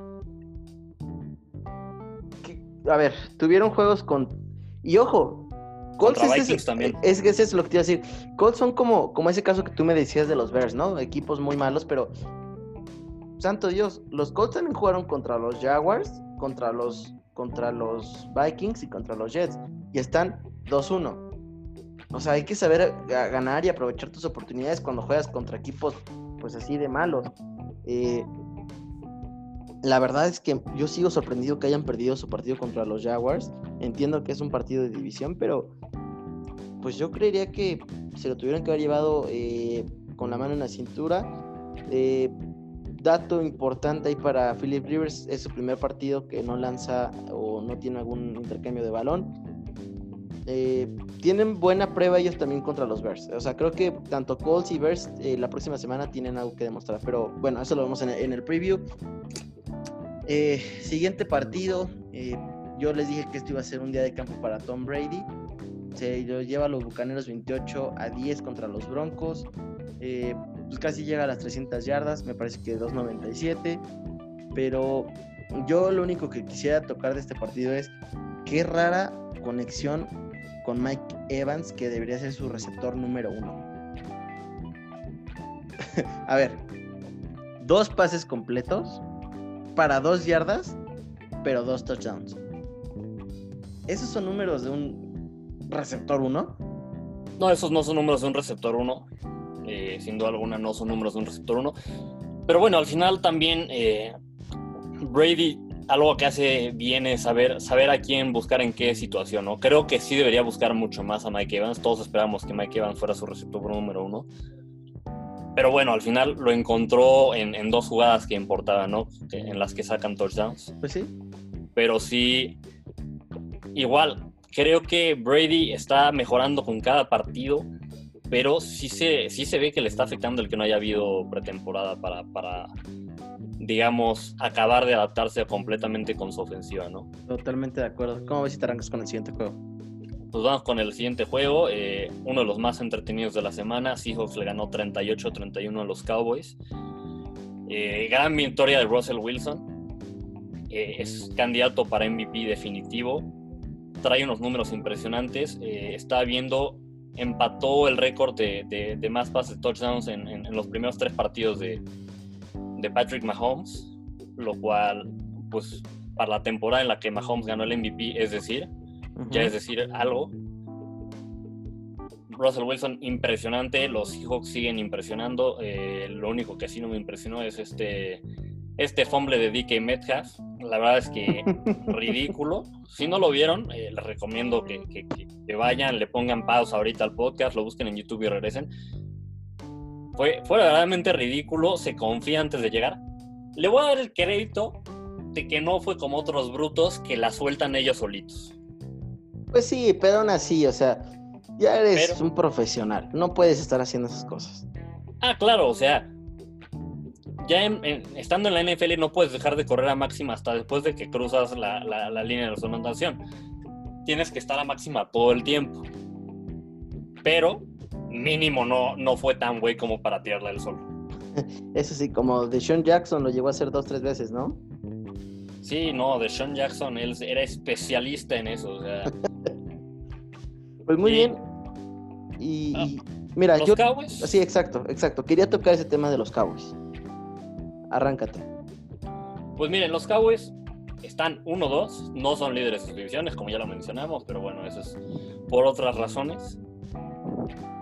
A: que- a ver, tuvieron juegos con. Y ojo, Colts es,
B: Vikings también.
A: es que es eso lo que te iba a decir. Colts son como, como ese caso que tú me decías de los Bears, ¿no? Equipos muy malos, pero. Santo Dios, los Colts también jugaron contra los Jaguars, contra los, contra los Vikings y contra los Jets. Y están 2-1. O sea, hay que saber ganar y aprovechar tus oportunidades cuando juegas contra equipos, pues así de malos. Eh, la verdad es que yo sigo sorprendido que hayan perdido su partido contra los Jaguars. Entiendo que es un partido de división, pero pues yo creería que se lo tuvieron que haber llevado eh, con la mano en la cintura. Eh, dato importante ahí para Philip Rivers, es su primer partido que no lanza o no tiene algún intercambio de balón. Eh, tienen buena prueba ellos también contra los Bears. O sea, creo que tanto Colts y Bears eh, la próxima semana tienen algo que demostrar. Pero bueno, eso lo vemos en el, preview. Eh, siguiente partido. yo les dije que esto iba a ser un día de campo para Tom Brady. se lo lleva a los Bucaneros 28 a 10 contra los Broncos. Eh, pues casi llega a las 300 yardas, me parece que 297. Pero yo lo único que quisiera tocar de este partido es qué rara conexión con Mike Evans, que debería ser su receptor número uno. a ver, dos pases completos para dos yardas, pero dos touchdowns. ¿Esos son números de un receptor 1?
B: No, esos no son números de un receptor 1. Eh, sin duda alguna no son números de un receptor 1. Pero bueno, al final también eh, Brady algo que hace bien es saber, saber a quién buscar en qué situación, ¿no? Creo que sí debería buscar mucho más a Mike Evans. Todos esperamos que Mike Evans fuera su receptor número uno. Pero bueno, al final lo encontró en, dos jugadas que importaban, ¿no? En las que sacan touchdowns.
A: Pues sí.
B: Pero sí, igual, creo que Brady está mejorando con cada partido, pero sí se, sí se ve que le está afectando el que no haya habido pretemporada para, para digamos, acabar de adaptarse completamente con su ofensiva, ¿no?
A: Totalmente de acuerdo. ¿Cómo ves si te arrancas con el siguiente juego?
B: Pues vamos con el siguiente juego, eh, uno de los más entretenidos de la semana. Seahawks le ganó 38-31 a los Cowboys. Eh, gran victoria de Russell Wilson. Eh, es candidato para MVP definitivo. Trae unos números impresionantes. está viendo, empató el récord de, más pases touchdowns en, los primeros tres partidos de, de Patrick Mahomes, lo cual, pues, para la temporada en la que Mahomes ganó el MVP, es decir, ya es decir algo. Russell Wilson impresionante, los Seahawks siguen impresionando. Eh, lo único que sí no me impresionó es este, este fumble de DK Metcalf. La verdad es que ridículo. Si no lo vieron, eh, les recomiendo que, que, vayan, le pongan pausa ahorita al podcast, lo busquen en YouTube y regresen. Fue, fue verdaderamente ridículo, se confía antes de llegar. Le voy a dar el crédito de que no fue como otros brutos que la sueltan ellos solitos.
A: Pues sí, pero aún así, o sea, ya eres un profesional, no puedes estar haciendo esas cosas.
B: Ah, claro, o sea, ya estando en la NFL no puedes dejar de correr a máxima hasta después de que cruzas la, línea de la Tienes que estar a máxima todo el tiempo. Pero mínimo no, no fue tan güey como para tirarle el sol.
A: Eso sí, como de Sean Jackson lo llevó a hacer dos, tres veces, ¿no?
B: Sí, no, de Sean Jackson, él era especialista en eso. O sea.
A: pues muy bien. Y, ah, mira,
B: ¿Los
A: yo.
B: Cowboys?
A: Sí, exacto, exacto. Quería tocar ese tema de los Cowboys. Arráncate.
B: Pues miren, los Cowboys están 1-2, no son líderes de sus divisiones, como ya lo mencionamos, pero bueno, eso es por otras razones.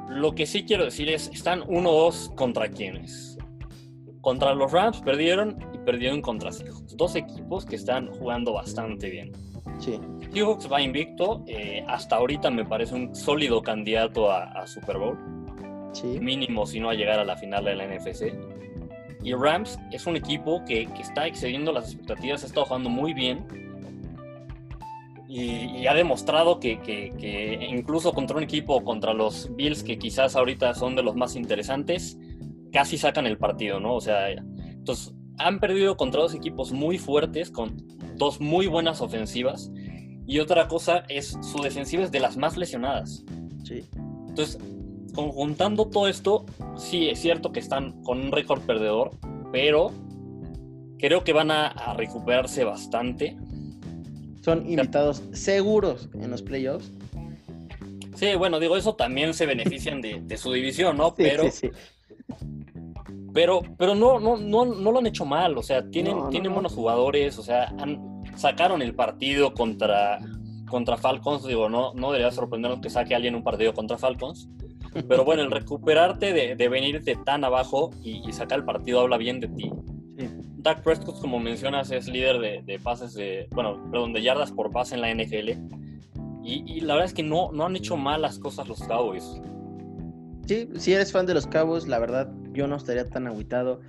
B: Lo que sí quiero decir es, están 1-2 contra quiénes. Contra los Rams perdieron y perdieron contra Seahawks. Dos equipos que están jugando bastante bien.
A: Sí.
B: Seahawks va invicto. Eh, hasta ahorita me parece un sólido candidato a, Super Bowl.
A: Sí.
B: Mínimo si no a llegar a la final de la NFC. Y Rams es un equipo que, está excediendo las expectativas, ha estado jugando muy bien. Y, ha demostrado que, que, incluso contra un equipo, contra los Bills, que quizás ahorita son de los más interesantes, casi sacan el partido, ¿no? O sea, entonces han perdido contra dos equipos muy fuertes, con dos muy buenas ofensivas. Y otra cosa es, su defensiva es de las más lesionadas.
A: Sí.
B: Entonces, conjuntando todo esto, sí es cierto que están con un récord perdedor, pero creo que van a, recuperarse bastante.
A: Son invitados seguros en los playoffs.
B: Sí, bueno, digo, eso también se benefician de, su división, ¿no? pero sí, sí. Pero, pero no, no, no, no lo han hecho mal, o sea, tienen, tienen buenos jugadores, o sea, han, sacaron el partido contra, contra Falcons, digo, no, no debería sorprendernos que saque alguien un partido contra Falcons, pero bueno, el recuperarte de, de venirte tan abajo y, sacar el partido habla bien de ti. Sí. Dak Prescott, como mencionas, es líder de, de, pases de, bueno, perdón, de yardas por pase en la NFL. Y, y, la verdad es que no, no han hecho mal las cosas los Cowboys.
A: Sí, si eres fan de los Cowboys, la verdad, yo no estaría tan aguitado.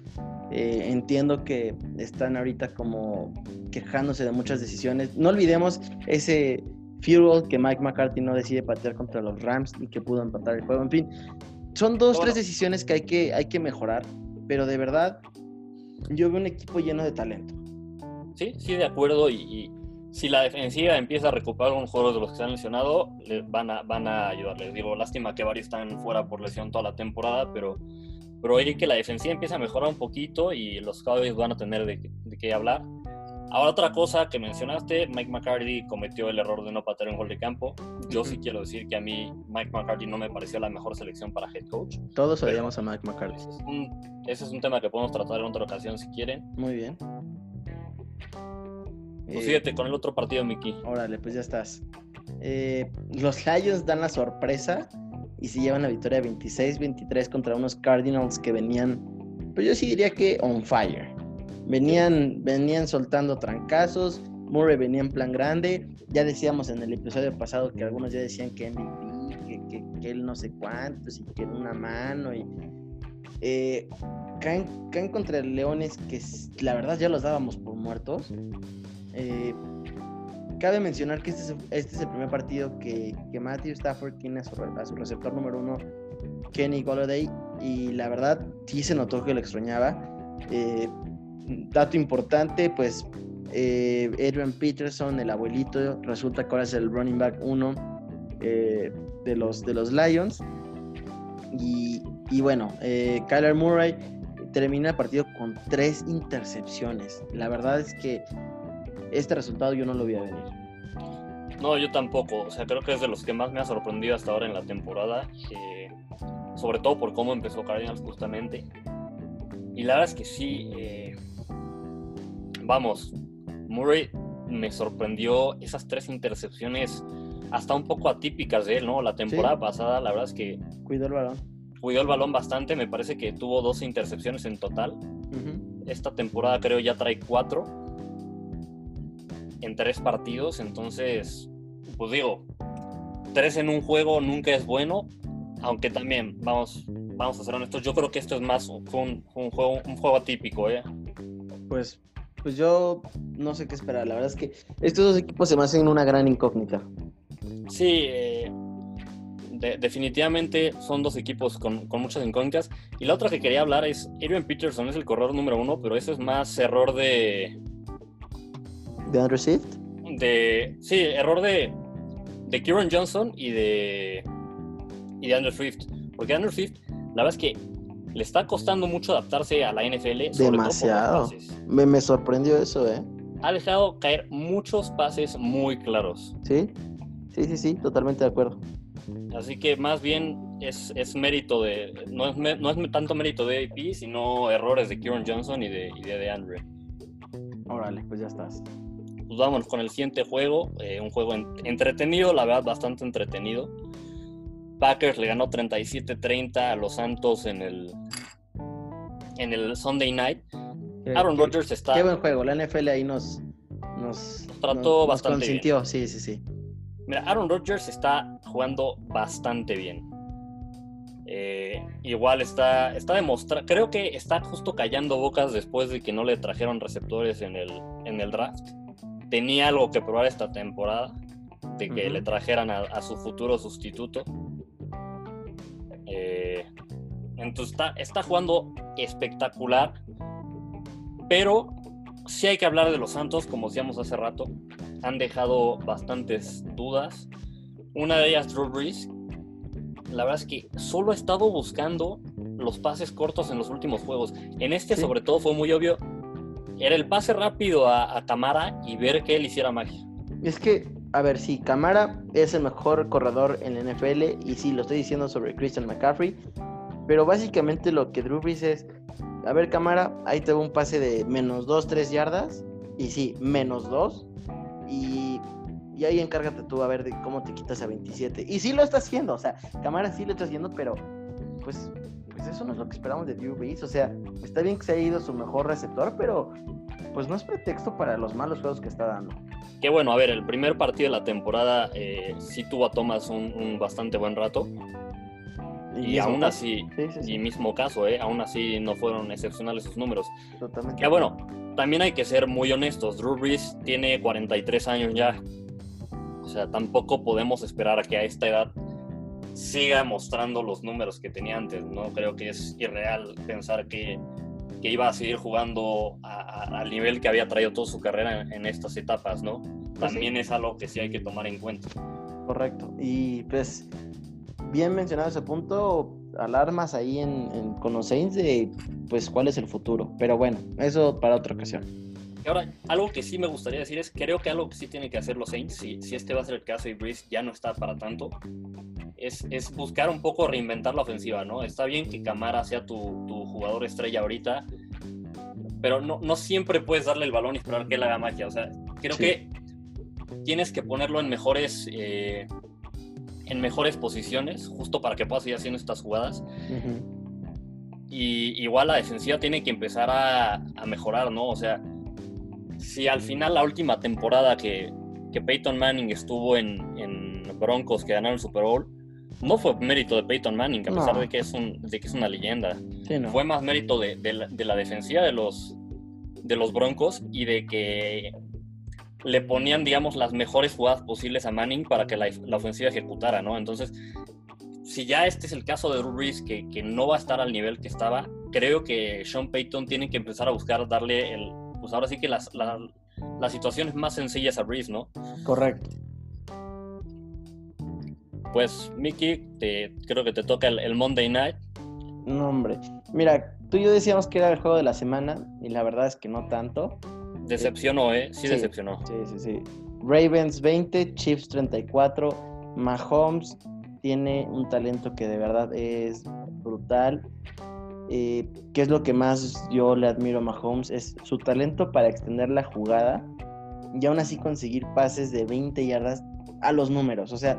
A: Eh, entiendo que están ahorita como quejándose de muchas decisiones. No olvidemos ese field que Mike McCarthy no decide patear contra los Rams y que pudo empatar el juego. En fin, son dos, tres decisiones que hay, que hay que mejorar, pero de verdad yo veo un equipo lleno de talento.
B: Sí, sí, de acuerdo. Y, si la defensiva empieza a recuperar un juego de los que se han lesionado, les van a, van a ayudarles. Digo, lástima que varios están fuera por lesión toda la temporada, pero, pero oye que la defensiva empieza a mejorar un poquito y los Cowboys van a tener de, de qué hablar. Ahora otra cosa que mencionaste, Mike McCarthy cometió el error de no patear un gol de campo. Yo sí quiero decir que a mí Mike McCarthy no me pareció la mejor selección para head coach.
A: Todos odiamos a Mike McCarthy.
B: Ese es, un, ese es un tema que podemos tratar en otra ocasión si quieren.
A: Muy bien.
B: Pues fíjate con el otro partido, Miki.
A: Órale, pues ya estás. Eh, los Lions dan la sorpresa y se llevan la victoria 26-23 contra unos Cardinals que venían, pues yo sí diría que on fire. Venían, venían soltando trancazos, Murray venía en plan grande. Ya decíamos en el episodio pasado que algunos ya decían que MVP, que, que, que él no sé cuántos y que una mano. Y, eh, caen, caen contra Leones que la verdad ya los dábamos por muertos. Eh, cabe mencionar que este es, este es, el primer partido que, que Matthew Stafford tiene a su, a su, receptor número uno, Kenny Golladay, y la verdad sí se notó que lo extrañaba. Eh, dato importante, pues eh, Adrian Peterson, el abuelito, resulta que ahora es el running back uno eh, de, los, de los Lions. Y, y bueno, eh, Kyler Murray termina el partido con tres intercepciones. La verdad es que este resultado yo no lo vi a venir.
B: No, yo tampoco. O sea, creo que es de los que más me ha sorprendido hasta ahora en la temporada. Eh, sobre todo por cómo empezó Cardinals justamente. Y la verdad es que sí. Eh, vamos, Murray me sorprendió esas tres intercepciones hasta un poco atípicas de él, ¿no? La temporada sí. pasada, la verdad es que...
A: Cuidó el balón.
B: Cuidó el balón bastante, me parece que tuvo dos intercepciones en total. Uh -huh. Esta temporada creo ya trae cuatro en tres partidos, entonces, pues digo, tres en un juego nunca es bueno, aunque también, vamos, vamos a ser honestos, yo creo que esto es más un, un juego, un juego atípico, ¿eh?
A: Pues, pues yo no sé qué esperar, la verdad es que estos dos equipos se me hacen una gran incógnita.
B: Sí, eh, de, definitivamente son dos equipos con, con, muchas incógnitas. Y la otra que quería hablar es, Adrian Peterson es el corredor número uno, pero eso es más error de,
A: ¿De Andrew Swift?
B: De, sí, error de, de Kieran Johnson y de, y de Andrew Swift. Porque Andrew Swift, la verdad es que le está costando mucho adaptarse a la NFL.
A: Sobre Demasiado. Todo me, me sorprendió eso, ¿eh?
B: Ha dejado caer muchos pases muy claros.
A: Sí, sí, sí, sí, totalmente de acuerdo.
B: Así que más bien es, es mérito de. No es, no es tanto mérito de AP, sino errores de Kieran Johnson y de, y de, de Andrew.
A: Órale, pues ya estás
B: pues vámonos con el siguiente juego, eh, un juego en, entretenido, la verdad, bastante entretenido. Packers le ganó 37-30 a los Santos en el, en el Sunday Night. Aaron Rodgers está...
A: Qué buen juego, la NFL ahí nos... Nos,
B: nos trató
A: nos,
B: bastante
A: nos consintió.
B: bien.
A: sí, sí, sí.
B: Mira, Aaron Rodgers está jugando bastante bien. Eh, igual está, está demostrando, creo que está justo callando bocas después de que no le trajeron receptores en el, en el draft tenía algo que probar esta temporada, de que uh -huh. le trajeran a, a, su futuro sustituto. Eh, entonces está, está, jugando espectacular, pero sí hay que hablar de los Santos, como decíamos hace rato. Han dejado bastantes dudas. Una de ellas, Drew Brees. La verdad es que solo ha estado buscando los pases cortos en los últimos juegos. En este, sí. sobre todo, fue muy obvio era el pase rápido a, a Camara y ver que él hiciera magia.
A: Es que, a ver, sí, Camara es el mejor corredor en la NFL y sí, lo estoy diciendo sobre Christian McCaffrey, pero básicamente lo que Drew Brees es, a ver, Camara, ahí te va un pase de menos 2, 3 yardas, y sí, menos 2, y, y, ahí encárgate tú a ver de cómo te quitas a 27. Y sí lo está haciendo, o sea, Camara sí lo está haciendo, pero pues pues eso no es lo que esperamos de Drew Brees. O sea, está bien que se haya ido su mejor receptor, pero pues no es pretexto para los malos juegos que está dando.
B: Que bueno, a ver, el primer partido de la temporada eh, sí tuvo a Thomas un, un bastante buen rato. Y, y aún así, sí, sí, sí. y mismo caso, ¿eh? aún así no fueron excepcionales sus números.
A: Totalmente.
B: Que bueno, también hay que ser muy honestos. Drew Brees tiene 43 años ya. O sea, tampoco podemos esperar a que a esta edad siga mostrando los números que tenía antes. No creo que es irreal pensar que, que iba a seguir jugando a, a, al nivel que había traído toda su carrera en, en, estas etapas, ¿no? también es algo que sí hay que tomar en cuenta.
A: Correcto. Y pues, bien mencionado ese punto, alarmas ahí en, con los Saints de pues cuál es el futuro. Pero bueno, eso para otra ocasión.
B: ahora, algo que sí me gustaría decir es, creo que algo que sí tienen que hacer los Saints, si, si este va a ser el caso y Breeze ya no está para tanto, es, es, buscar un poco reinventar la ofensiva, ¿no? Está bien que Camara sea tu, tu jugador estrella ahorita, pero no, no, siempre puedes darle el balón y esperar que él haga magia. O sea, creo que tienes que ponerlo en mejores, eh, en mejores posiciones, justo para que pueda seguir haciendo estas jugadas. Y igual la defensiva tiene que empezar a, a, mejorar, ¿no? O sea, si al final la última temporada que, que Peyton Manning estuvo en, en, Broncos que ganaron el Super Bowl, no fue mérito de Peyton Manning, a pesar de, que es un, de que es una leyenda. Fue más mérito de, de, la, de, la, defensiva de los, de los Broncos y de que le ponían, digamos, las mejores jugadas posibles a Manning para que la, la ofensiva ejecutara, ¿no? Entonces, si ya este es el caso de Drew que, que, no va a estar al nivel que estaba, creo que Sean Payton tiene que empezar a buscar darle el, pues ahora sí que las, la, las situaciones más sencillas a Breeze, ¿no?
A: Correcto.
B: Pues, Mickey, te, creo que te toca el, el, Monday Night.
A: No, hombre. Mira, tú y yo decíamos que era el juego de la semana, y la verdad es que no tanto.
B: Decepcionó, ¿eh? Sí, sí decepcionó.
A: Sí, sí, sí. Ravens 20, Chiefs 34. Mahomes tiene un talento que de verdad es brutal. Eh, ¿Qué es lo que más yo le admiro a Mahomes? Es su talento para extender la jugada y aún así conseguir pases de 20 yardas a los números. O sea,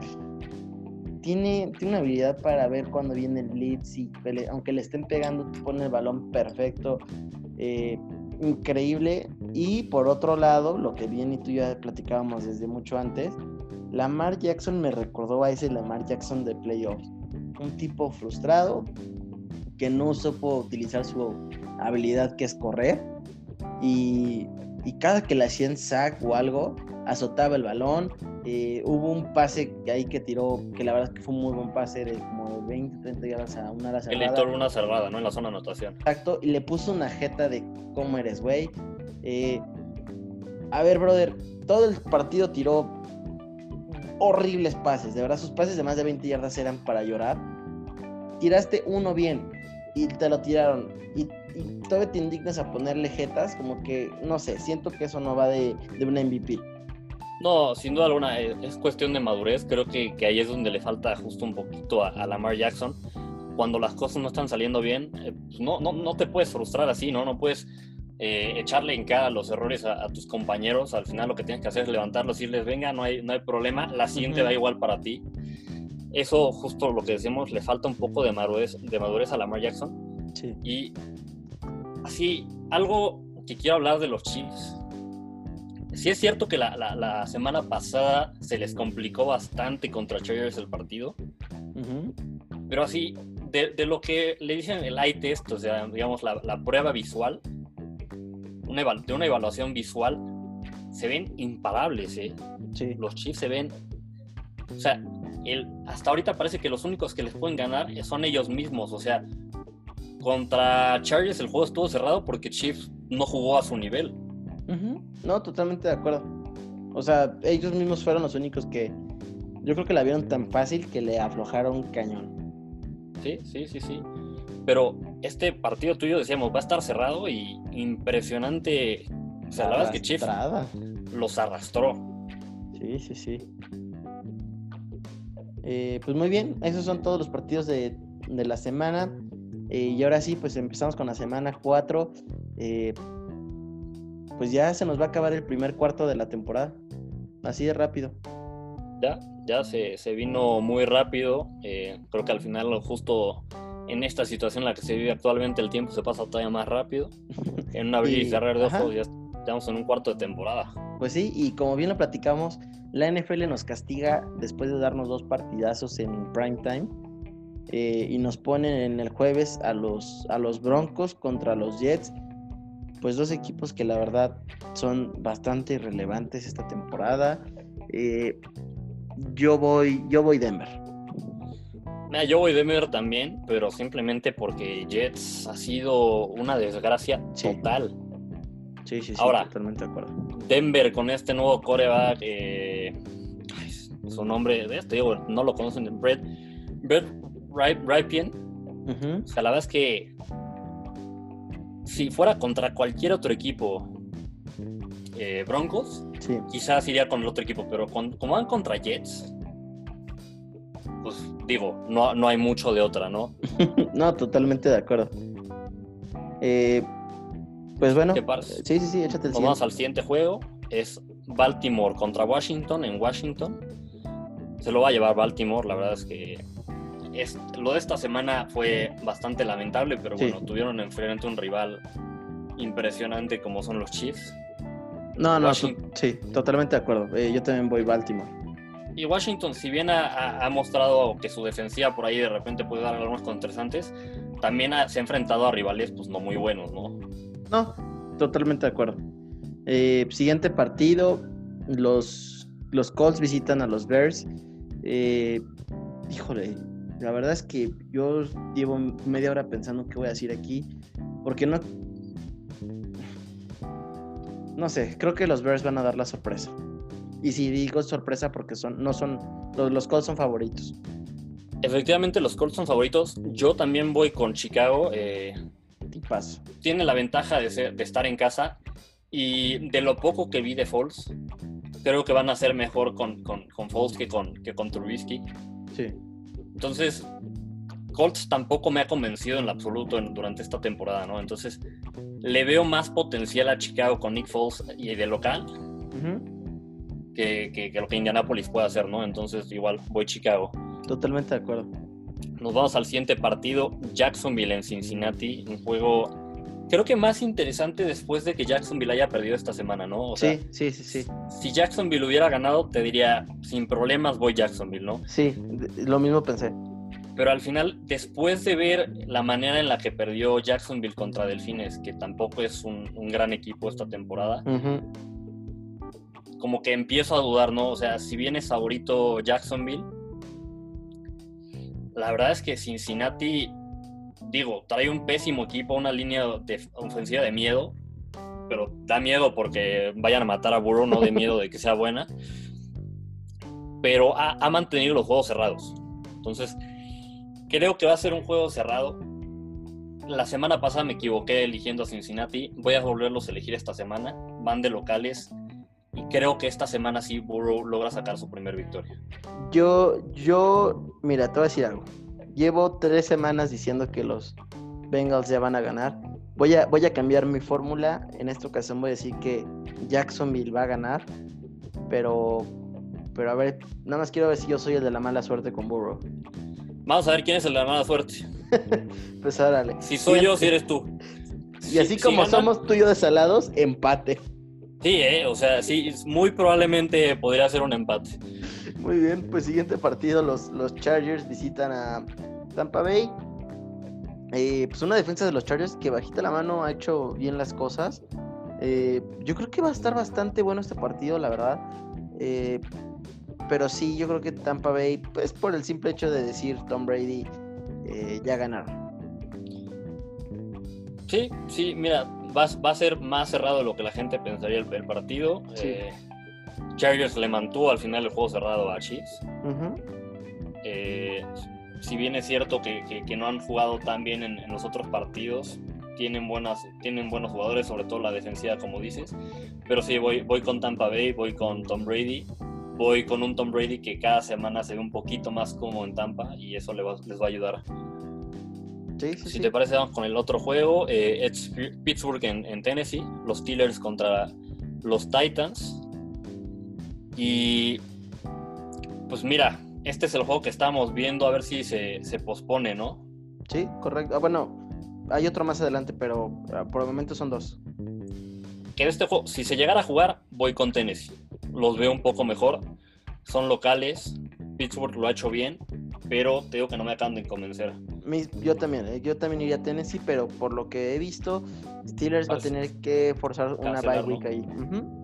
A: tiene, tiene una habilidad para ver cuando viene el blitz y aunque le estén pegando, pone el balón perfecto. Eh, increíble. Y por otro lado, lo que bien y tú ya platicábamos desde mucho antes, Lamar Jackson me recordó a ese Lamar Jackson de playoffs. Un tipo frustrado que no supo utilizar su habilidad que es correr. Y, y cada que le hacían sack o algo, azotaba el balón. Eh, hubo un pase ahí que tiró, que la verdad es que fue un muy buen pase, de como 20, 30 yardas a una ala
B: cerrada. Él una cerrada, ¿no? En la zona de anotación.
A: Exacto, y le puso una jeta de cómo eres, güey. Eh, a ver, brother, todo el partido tiró horribles pases, de verdad, sus pases de más de 20 yardas eran para llorar. Tiraste uno bien y te lo tiraron. Y, y todavía te indignas a ponerle jetas, como que, no sé, siento que eso no va de, de una MVP.
B: No, sin duda alguna, eh, es cuestión de madurez. Creo que, que ahí es donde le falta justo un poquito a, a Lamar Jackson. Cuando las cosas no están saliendo bien, eh, pues no, no, no, te puedes frustrar así, ¿no? No puedes eh, echarle en cara los errores a, a, tus compañeros. Al final lo que tienes que hacer es levantarlos y decirles, venga, no hay, no hay problema, la siguiente uh -huh. da igual para ti. Eso, justo lo que decimos, le falta un poco de madurez, de madurez a Lamar Jackson.
A: Sí.
B: Y así, algo que quiero hablar de los Chiefs sí es cierto que la, la, la, semana pasada se les complicó bastante contra Chargers el partido. Uh -huh. Pero así, de, de, lo que le dicen el eye test, o sea, digamos, la, la prueba visual, una de una evaluación visual, se ven imparables, ¿eh?
A: Sí.
B: Los Chiefs se ven. O sea, el, hasta ahorita parece que los únicos que les pueden ganar son ellos mismos. O sea, contra Chargers el juego estuvo cerrado porque Chiefs no jugó a su nivel.
A: No, totalmente de acuerdo. O sea, ellos mismos fueron los únicos que yo creo que la vieron tan fácil que le aflojaron cañón.
B: Sí, sí, sí, sí. Pero este partido tuyo decíamos va a estar cerrado y impresionante. O sea, la verdad es que Chief los arrastró.
A: Sí, sí, sí. Eh, pues muy bien, esos son todos los partidos de, de la semana. Eh, y ahora sí, pues empezamos con la semana 4. Eh, pues ya se nos va a acabar el primer cuarto de la temporada. Así de rápido.
B: Ya, ya se, se vino muy rápido. Eh, creo que al final, justo en esta situación en la que se vive actualmente, el tiempo se pasa todavía más rápido. En una abrir y cerrar de ojos ya estamos en un cuarto de temporada.
A: Pues sí, y como bien lo platicamos, la NFL nos castiga después de darnos dos partidazos en prime time. Eh, y nos ponen en el jueves a los, a los Broncos contra los Jets pues dos equipos que la verdad son bastante irrelevantes esta temporada. Eh, yo voy, yo voy Denver.
B: Mira, yo voy Denver también, pero simplemente porque Jets ha sido una desgracia sí. total.
A: Sí, sí, sí,
B: Ahora,
A: totalmente de acuerdo.
B: Denver con este nuevo coreback, eh, su nombre, de este, digo, no lo conocen, Brett, Brett Rip- Ripien.
A: Ujú.
B: O sea, la verdad es que si fuera contra cualquier otro equipo, eh, Broncos,
A: Sí,
B: quizás iría con el otro equipo, pero con- como van contra Jets, pues digo, no, no hay mucho de otra, ¿no?
A: no, totalmente de acuerdo. Eh, pues bueno, sí, sí, sí, échate el
B: Nos vamos al siguiente juego. Es Baltimore contra Washington en Washington. Se lo va a llevar Baltimore. La verdad es que es, lo de esta semana fue bastante lamentable, pero
A: Sí.
B: bueno, tuvieron enfrente un rival impresionante como son los Chiefs.
A: No, no,
B: Washington.
A: to- sí, totalmente de acuerdo. Eh, yo también voy Baltimore.
B: Y Washington, si bien ha, mostrado que su defensiva por ahí de repente puede dar algunos interesantes, también ha- se ha enfrentado a rivales pues no muy buenos, ¿no?
A: No, totalmente de acuerdo. Eh, siguiente partido, los, los Colts visitan a los Bears. Eh, híjole, la verdad es que yo llevo media hora pensando qué voy a decir aquí, porque no... No sé, creo que los Bears van a dar la sorpresa. Y si digo sorpresa porque son, no son, los, los Colts son favoritos.
B: Efectivamente, los Colts son favoritos. Yo también voy con Chicago. eh,
A: Tipazo.
B: tiene la ventaja de, ser- de estar en casa y de lo poco que vi de Foles, creo que van a ser mejor con, con, con Foles que con, que con Trubisky.
A: Sí.
B: Entonces, Colts tampoco me ha convencido en lo absoluto en- durante esta temporada, ¿no? Entonces, le veo más potencial a Chicago con Nick Foles y de local
A: Ujú.
B: que, que- que lo que Indianapolis puede hacer, ¿no? Entonces, igual voy Chicago.
A: Totalmente de acuerdo.
B: Nos vamos al siguiente partido, Jacksonville en Cincinnati, un juego creo que más interesante después de que Jacksonville haya perdido esta semana, ¿no? O sea,
A: sí, sí, sí, sí.
B: si Jacksonville hubiera ganado, te diría, sin problemas voy Jacksonville, ¿no?
A: Sí, lo mismo pensé.
B: Pero al final, después de ver la manera en la que perdió Jacksonville contra Delfines, que tampoco es un, un gran equipo esta temporada, como que empiezo a dudar, ¿no? O sea, si bien es favorito Jacksonville, la verdad es que Cincinnati, digo, trae un pésimo equipo, una línea ofensiva de miedo, pero da miedo porque vayan a matar a Burrow, no de miedo de que sea buena. Pero ha, ha mantenido los juegos cerrados. Entonces, creo que va a ser un juego cerrado. La semana pasada me equivoqué eligiendo a Cincinnati. Voy a volverlos a elegir esta semana. Van de locales. Y creo que esta semana sí Burrow logra sacar su primer victoria.
A: Yo, yo, mira, te voy a decir algo. Llevo tres semanas diciendo que los Bengals ya van a ganar. Voy a, voy a cambiar mi fórmula. En esta ocasión voy a decir que Jacksonville va a ganar. Pero, pero a ver, nada más quiero ver si yo soy el de la mala suerte con Burrow.
B: Vamos a ver quién es el de la mala suerte.
A: Pues órale.
B: Si soy yo, si eres tú.
A: Y así
B: Si-
A: como
B: si ganan-
A: somos tú y yo desalados, empate.
B: Sí, eh, o sea, sí, muy probablemente podría ser un empate.
A: Muy bien, pues siguiente partido, los, los Chargers visitan a Tampa Bay. Eh, pues una defensa de los Chargers que bajita la mano ha hecho bien las cosas. Eh, yo creo que va a estar bastante bueno este partido, la verdad. Eh, pero sí, yo creo que Tampa Bay, pues por el simple hecho de decir Tom Brady, eh, ya ganaron.
B: Sí, sí, mira, va, va a ser más cerrado de lo que la gente pensaría el, el partido.
A: Sí.
B: Eh, Chargers le mantuvo al final el juego cerrado a Chiefs. Eh, si bien es cierto que, que- que no han jugado tan bien en, en los otros partidos, tienen, buenas, tienen buenos jugadores, sobre todo la defensiva, como dices. Pero sí, voy, voy con Tampa Bay, voy con Tom Brady. Voy con un Tom Brady que cada semana se ve un poquito más cómodo en Tampa y eso va- les va a ayudar.
A: Sí, sí,
B: Si
A: sí.
B: te parece, vamos con el otro juego. Eh, es Pittsburgh en, en Tennessee, los Steelers contra los Titans. Y pues mira, este es el juego que estábamos viendo, a ver si se, se pospone, ¿no?
A: Sí, correcto. Ah, bueno, hay otro más adelante, pero ah, por el momento son dos.
B: Que este juego, si se llegara a jugar, voy con Tennessee. Los veo un poco mejor. Son locales. Pittsburgh lo ha hecho bien, pero te digo que no me acaban de convencer.
A: Yo también, eh, yo también iría a Tennessee, pero por lo que he visto, Steelers va a tener que forzar una bye
B: cancelar, ¿no?
A: week ahí. Ujú.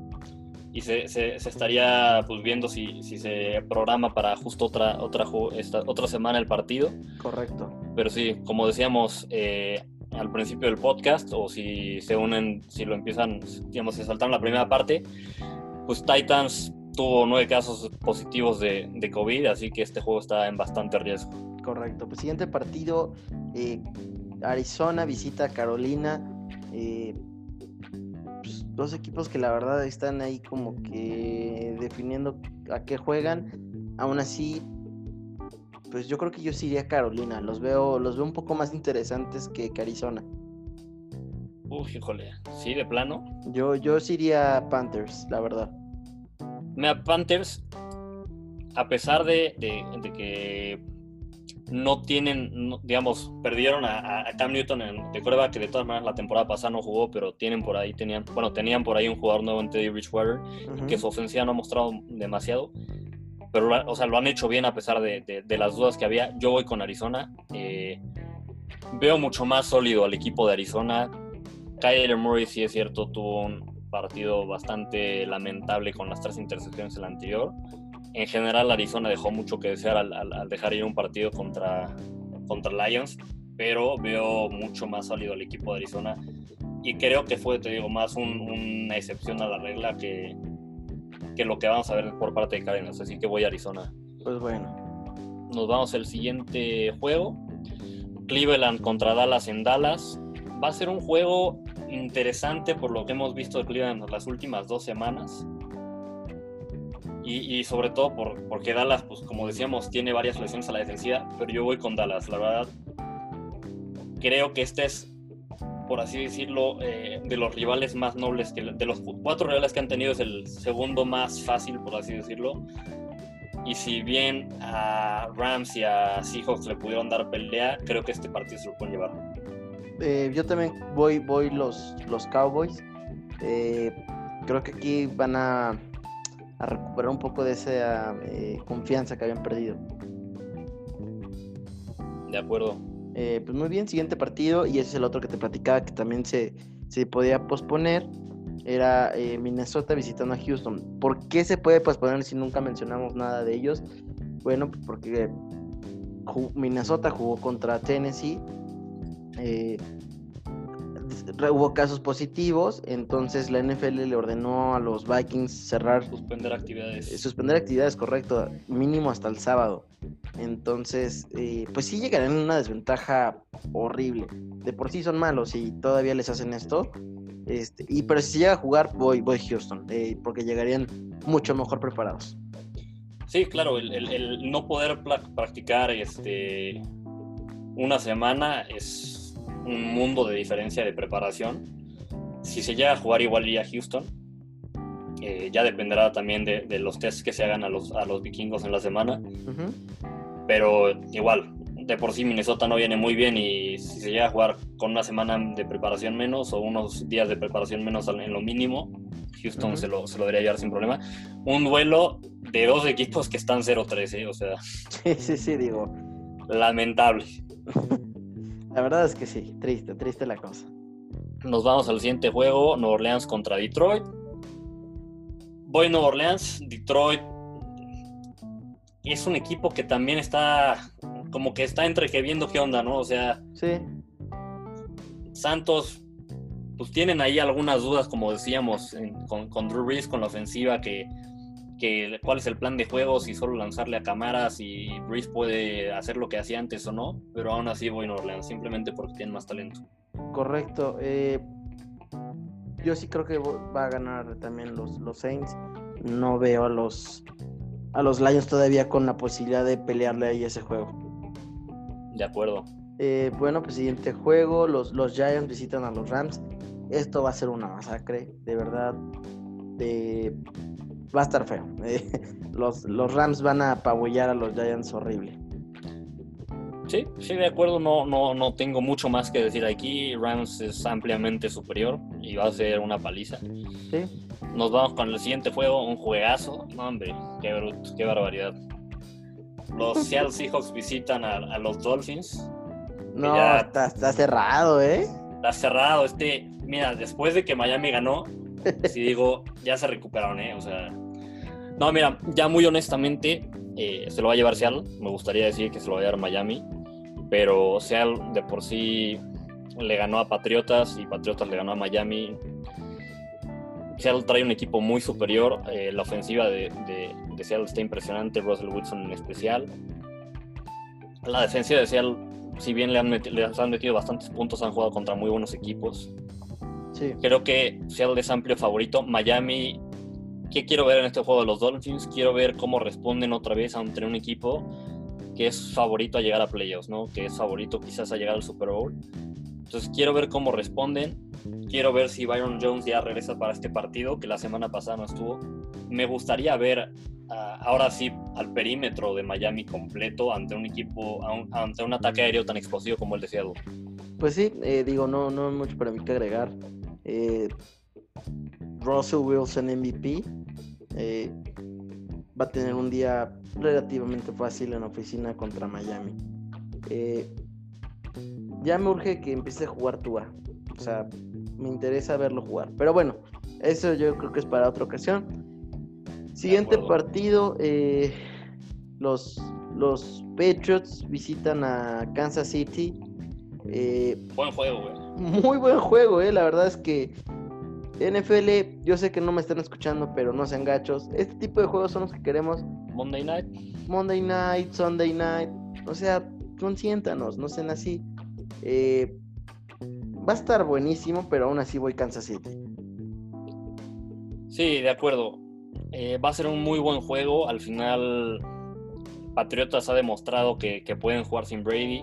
B: Y se, se- se estaría pues viendo si, si se programa para justo otra otra esta, otra semana el partido
A: Correcto.
B: pero sí como decíamos eh, al principio del podcast, o si se unen, si lo empiezan, digamos, se saltaron la primera parte, pues Titans tuvo nueve casos positivos de, de COVID, así que este juego está en bastante riesgo.
A: Correcto. Pues siguiente partido, eh, Arizona visita Carolina. Eh, pues, dos equipos que la verdad están ahí como que definiendo a qué juegan. Aún así, pues yo creo que yo sí iría a Carolina. Los veo, los veo un poco más interesantes que, Arizona.
B: Uf, híjole, sí, de plano.
A: Yo, yo sí iría a Panthers, la verdad.
B: Mira, Panthers, a pesar de, de que no tienen, digamos, perdieron a, Cam Newton en, de prueba, que de todas maneras la temporada pasada no jugó, pero tienen por ahí, tenían, bueno, tenían por ahí un jugador nuevo en Teddy Bridgewater, que su ofensiva no ha mostrado demasiado, pero, o sea, lo han hecho bien a pesar de, las dudas que había. Yo voy con Arizona, eh, veo mucho más sólido al equipo de Arizona. Kyler Murray, sí es cierto, tuvo un partido bastante lamentable con las tres intercepciones en la anterior en general Arizona dejó mucho que desear al, dejar ir un partido contra, contra Lions, pero veo mucho más sólido el equipo de Arizona y creo que fue, te digo, más una excepción a la regla que, que lo que vamos a ver por parte de Cardinals, así que voy a Arizona.
A: Pues bueno.
B: Nos vamos al siguiente juego. Cleveland contra Dallas en Dallas. Va a ser un juego interesante por lo que hemos visto de Cleveland las últimas dos semanas. Y, sobre todo por, porque Dallas, pues como decíamos, tiene varias lesiones a la defensiva, pero yo voy con Dallas, la verdad. Creo que este es, por así decirlo, eh, de los rivales más nobles, que de los cuatro rivales que han tenido es el segundo más fácil, por así decirlo. Y si bien a Rams y a Seahawks le pudieron dar pelea, creo que este partido se lo pueden llevar.
A: Eh, yo también voy, voy los, los Cowboys. Eh, creo que aquí van a a recuperar un poco de esa eh, confianza que habían perdido.
B: De acuerdo.
A: Eh, pues muy bien, siguiente partido, y ese es el otro que te platicaba que también se, se podía posponer, era eh, Minnesota visitando a Houston. ¿Por qué se puede posponer si nunca mencionamos nada de ellos? Bueno, porque Minnesota jugó contra Tennessee hubo casos positivos, entonces la NFL le ordenó a los Vikings cerrar.
B: Suspender actividades.
A: Eh, suspender actividades, correcto, mínimo hasta el sábado. Entonces, eh, pues sí llegarán en una desventaja horrible. De por sí son malos y todavía les hacen esto. Este, y pero si llega a jugar, voy, voy Houston, eh, porque llegarían mucho mejor preparados.
B: Sí, claro, el, el no poder practicar este, una semana es un mundo de diferencia de preparación. Si se llega a jugar igual iría a Houston, eh, ya dependerá también de, los tests que se hagan a los, a los vikingos en la semana. Pero igual, de por sí Minnesota no viene muy bien y si se llega a jugar con una semana de preparación menos o unos días de preparación menos en lo mínimo, Houston se, lo, se, lo, debería llevar sin problema. Un duelo de dos equipos que están 0-3, ¿eh? o sea.
A: Sí, sí, sí, digo.
B: Lamentable.
A: La verdad es que sí, triste, triste la cosa.
B: Nos vamos al siguiente juego, Nueva Orleans contra Detroit. Voy a Nueva Orleans, Detroit es un equipo que también está como que está entre que viendo qué onda, ¿no? O sea,
A: sí.
B: Santos, pues tienen ahí algunas dudas, como decíamos, con, con Drew Brees, con la ofensiva, que que cuál es el plan de juego, si solo lanzarle a cámaras y Breeze puede hacer lo que hacía antes o no, pero aún así voy a Orleans, simplemente porque tienen más talento.
A: Correcto. Eh, yo sí creo que va a ganar también los, los Saints. No veo a los a los Lions todavía con la posibilidad de pelearle ahí ese juego.
B: De acuerdo.
A: Eh, bueno, pues siguiente juego, los, los Giants visitan a los Rams. Esto va a ser una masacre, de verdad. De va a estar feo. los, los Rams van a apabullar a los Giants horrible.
B: Sí, sí, de acuerdo, no, no, no tengo mucho más que decir aquí. Rams es ampliamente superior y va a ser una paliza.
A: Sí.
B: Nos vamos con el siguiente juego, un juegazo. No, hombre, qué bruto, qué barbaridad. Los Seattle Seahawks visitan a, los Dolphins.
A: No, está, está cerrado, ¿eh?
B: Está cerrado. Este, mira, después de que Miami ganó, si digo, ya se recuperaron, ¿eh? O sea, no, mira, ya muy honestamente, eh, se lo va a llevar Seattle. Me gustaría decir que se lo va a llevar Miami, pero Seattle de por sí le ganó a Patriotas y Patriotas le ganó a Miami. Seattle trae un equipo muy superior. eh, la ofensiva de, de, Seattle está impresionante, Russell Wilson en especial. La defensiva de Seattle, si bien le han, meti- les han metido bastantes puntos, han jugado contra muy buenos equipos.
A: Sí.
B: Creo que Seattle es amplio favorito. Miami, ¿qué quiero ver en este juego de los Dolphins? Quiero ver cómo responden otra vez ante un equipo que es favorito a llegar a playoffs, ¿no? Que es favorito quizás a llegar al Super Bowl. Entonces quiero ver cómo responden. Quiero ver si Byron Jones ya regresa para este partido, que la semana pasada no estuvo. Me gustaría ver ah, ahora sí al perímetro de Miami completo ante un equipo, un- ante un ataque aéreo tan explosivo como el de Seattle.
A: Pues sí, eh, digo, no, no hay mucho para mí que agregar. Eh, Russell Wilson MVP eh, va a tener un día relativamente fácil en la oficina contra Miami. Eh, ya me urge que empiece a jugar Tua. O sea, me interesa verlo jugar. Pero bueno, eso yo creo que es para otra ocasión. Siguiente partido, eh, los, los Patriots visitan a Kansas City. Eh,
B: Buen juego, güey.
A: Muy buen juego, eh. La verdad es que NFL, yo sé que no me están escuchando, pero no sean gachos. Este tipo de juegos son los que queremos.
B: Monday Night.
A: Monday night, Sunday night. O sea, consiéntanos, no sean así. Eh, va a estar buenísimo, pero aún así voy Kansas City.
B: Sí, de acuerdo. Eh, va a ser un muy buen juego. Al final, Patriotas ha demostrado que, que pueden jugar sin Brady.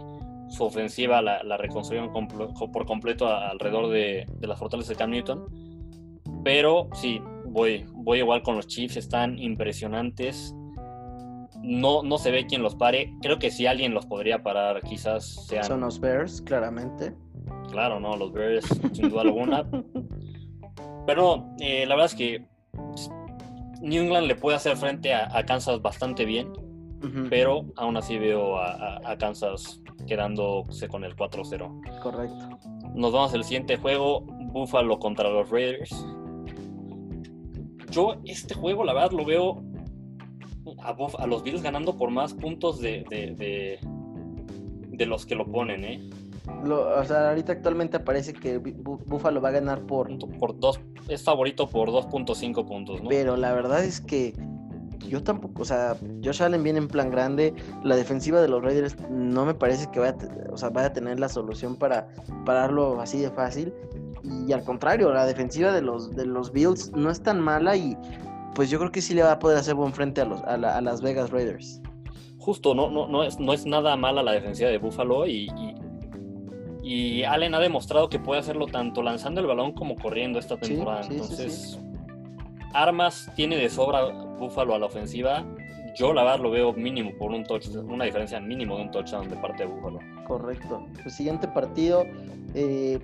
B: Su ofensiva la, la reconstruyeron compl- por completo a- alrededor de, de las fortalezas de Cam Newton. Pero sí, voy, voy igual con los Chiefs. Están impresionantes. No, no se ve quién los pare. Creo que si alguien los podría parar, quizás sean.
A: Son los Bears, claramente.
B: Claro, no, los Bears, sin duda alguna. Pero eh, la verdad es que New England le puede hacer frente a, a Kansas bastante bien, pero aún así veo a, a- a Kansas quedándose con el 4-0.
A: Correcto.
B: Nos vamos al siguiente juego, Buffalo contra los Raiders. Yo este juego, la verdad, lo veo a, Buff- a los Bills ganando por más puntos de, de, de- de los que lo ponen, ¿eh?
A: Lo- o sea, ahorita actualmente aparece que Bu- Buffalo va a ganar por
B: Por dos, es favorito por 2.5 puntos, ¿no?
A: Pero la verdad es que yo tampoco, o sea, Josh Allen viene en plan grande. La defensiva de los Raiders no me parece que vaya, o sea, vaya a tener la solución para pararlo así de fácil. Y al contrario, la defensiva de los, de los Bills no es tan mala y pues yo creo que sí le va a poder hacer buen frente a, los, a, la- a las Vegas Raiders.
B: Justo, no, no, no, es, no es nada mala la defensiva de Buffalo y, y, y Allen ha demostrado que puede hacerlo tanto lanzando el balón como corriendo esta temporada.
A: sí, sí,
B: Entonces, armas tiene de sobra Buffalo a la ofensiva. Yo la verdad lo veo mínimo por un touchdown, una diferencia mínimo de un touchdown de parte de Buffalo.
A: Correcto. El siguiente partido. eh,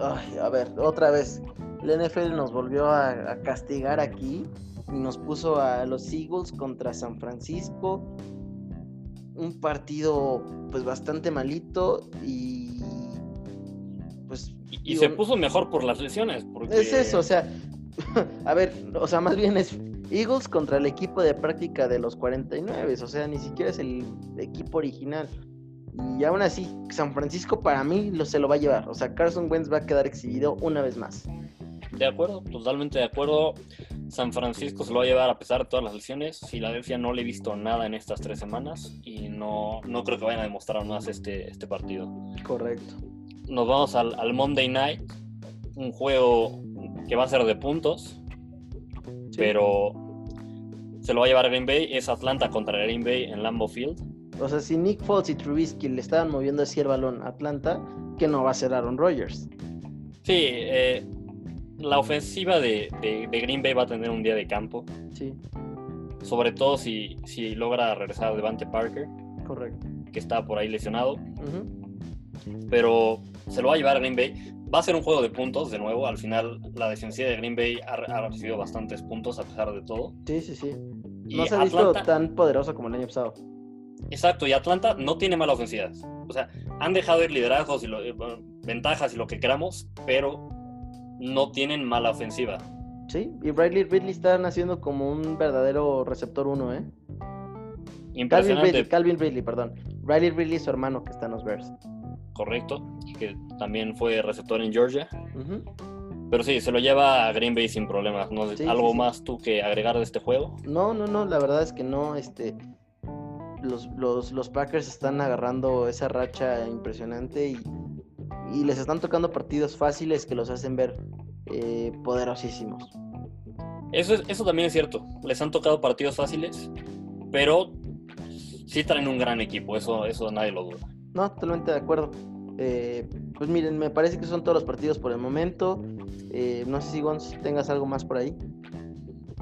A: ay, a ver, otra vez. La NFL nos volvió a, a castigar aquí y nos puso a los Eagles contra San Francisco. Un partido pues bastante malito y pues
B: Y, y
A: digo,
B: se puso mejor por las lesiones. Porque...
A: es eso, o sea, a ver, o sea, más bien es Eagles contra el equipo de práctica de los 49, o sea, ni siquiera es el equipo original. Y aún así, San Francisco para mí lo, se lo va a llevar, o sea, Carson Wentz va a quedar exhibido una vez más.
B: De acuerdo, totalmente de acuerdo. San Francisco se lo va a llevar a pesar de todas las lesiones. Filadelfia no le he visto nada en estas tres semanas y no, no creo que vayan a demostrar más este, este partido.
A: Correcto.
B: Nos vamos al, al Monday Night, un juego que va a ser de puntos, pero se lo va a llevar Green Bay. Es Atlanta contra Green Bay en Lambeau Field.
A: O sea, si Nick Foles y Trubisky le estaban moviendo así el balón a Atlanta, que no va a ser Aaron Rodgers.
B: Sí, eh, la ofensiva de, de- de Green Bay va a tener un día de campo,
A: Sí,
B: sobre todo si, si logra regresar Devante Parker,
A: correcto.
B: que está por ahí lesionado. Pero se lo va a llevar Green Bay. Va a ser un juego de puntos de nuevo. Al final, la defensiva de Green Bay ha, ha recibido bastantes puntos a pesar de todo.
A: Sí, sí, sí.
B: Y
A: No se ha visto
B: Atlanta,
A: tan poderoso como el año pasado.
B: exacto, y Atlanta no tiene mala ofensiva. O sea, han dejado ir liderazgos y lo- eh, ventajas y lo que queramos, pero no tienen mala ofensiva.
A: Sí, y Riley Ridley están haciendo como un verdadero receptor uno, ¿eh? Calvin. Ridley, Calvin Ridley, perdón. Riley Ridley es su hermano que está en los Bears.
B: Correcto, que también fue receptor en Georgia. Pero sí, se lo lleva a Green Bay sin problemas. ¿no? ¿Algo más tú que agregar de este juego?
A: No, no, no, la verdad es que no. Este, los, los, Packers están agarrando esa racha impresionante y, y, les están tocando partidos fáciles que los hacen ver eh, poderosísimos.
B: Eso, eso también es cierto. Les han tocado partidos fáciles, pero sí traen un gran equipo. Eso, eso nadie lo duda.
A: No, totalmente de acuerdo. Eh, pues miren, me parece que son todos los partidos por el momento. Eh, no sé si Gonz tengas algo más por ahí.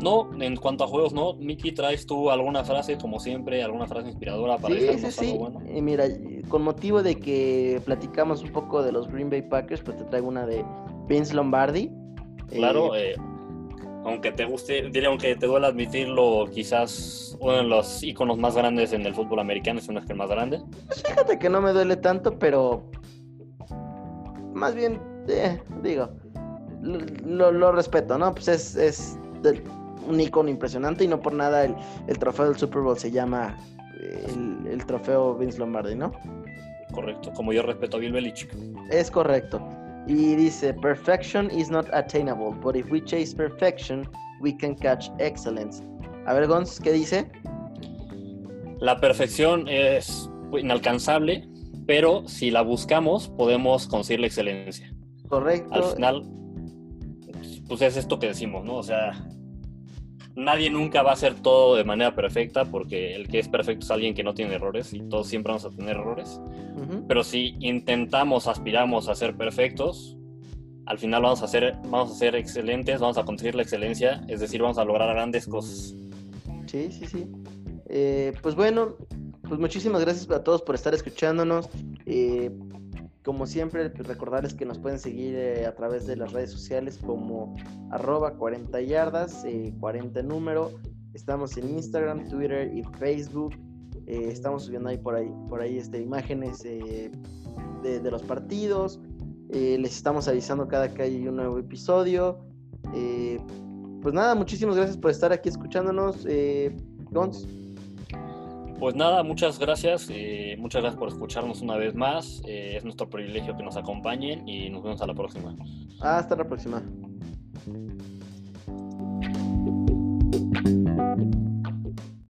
B: No, en cuanto a juegos, no. Miki, ¿traes tú alguna frase, como siempre, alguna frase inspiradora para sí, sí, sí. bueno?
A: Eh, mira, con motivo de que platicamos un poco de los Green Bay Packers, pues te traigo una de Vince Lombardi.
B: Claro, aunque te guste, diré, aunque te duele admitirlo, quizás uno de los iconos más grandes en el fútbol americano, es uno que el más grande.
A: Pues fíjate que no me duele tanto, pero más bien, eh, digo, lo, respeto, ¿no? Pues es, es un icono impresionante y no por nada el, trofeo del Super Bowl se llama el, el, trofeo Vince Lombardi, ¿no?
B: Correcto, como yo respeto a Bill Belichick.
A: Es correcto. Y dice, perfection is not attainable, but if we chase perfection, we can catch excellence. A ver, Gonz, ¿qué dice?
B: La perfección es inalcanzable, pero si la buscamos, podemos conseguir la excelencia.
A: Correcto.
B: Al final, pues es esto que decimos, ¿no? O sea, nadie nunca va a hacer todo de manera perfecta porque el que es perfecto es alguien que no tiene errores y todos siempre vamos a tener errores. Pero si intentamos, aspiramos a ser perfectos, al final vamos a ser, vamos a ser excelentes, vamos a conseguir la excelencia, es decir, vamos a lograr grandes cosas.
A: Sí, sí, sí. Eh, pues bueno, pues muchísimas gracias a todos por estar escuchándonos. Eh, como siempre, recordarles que nos pueden seguir eh, a través de las redes sociales como arroba 40 yardas, 40 número. Estamos en Instagram, Twitter y Facebook. Eh, estamos subiendo ahí por ahí, por ahí este, imágenes eh, de, los partidos. Eh, les estamos avisando cada que hay un nuevo episodio. pues nada, muchísimas gracias por estar aquí escuchándonos. Gons.
B: Pues nada, muchas gracias. muchas gracias por escucharnos una vez más. es nuestro privilegio que nos acompañen y nos vemos a la próxima.
A: Hasta la próxima.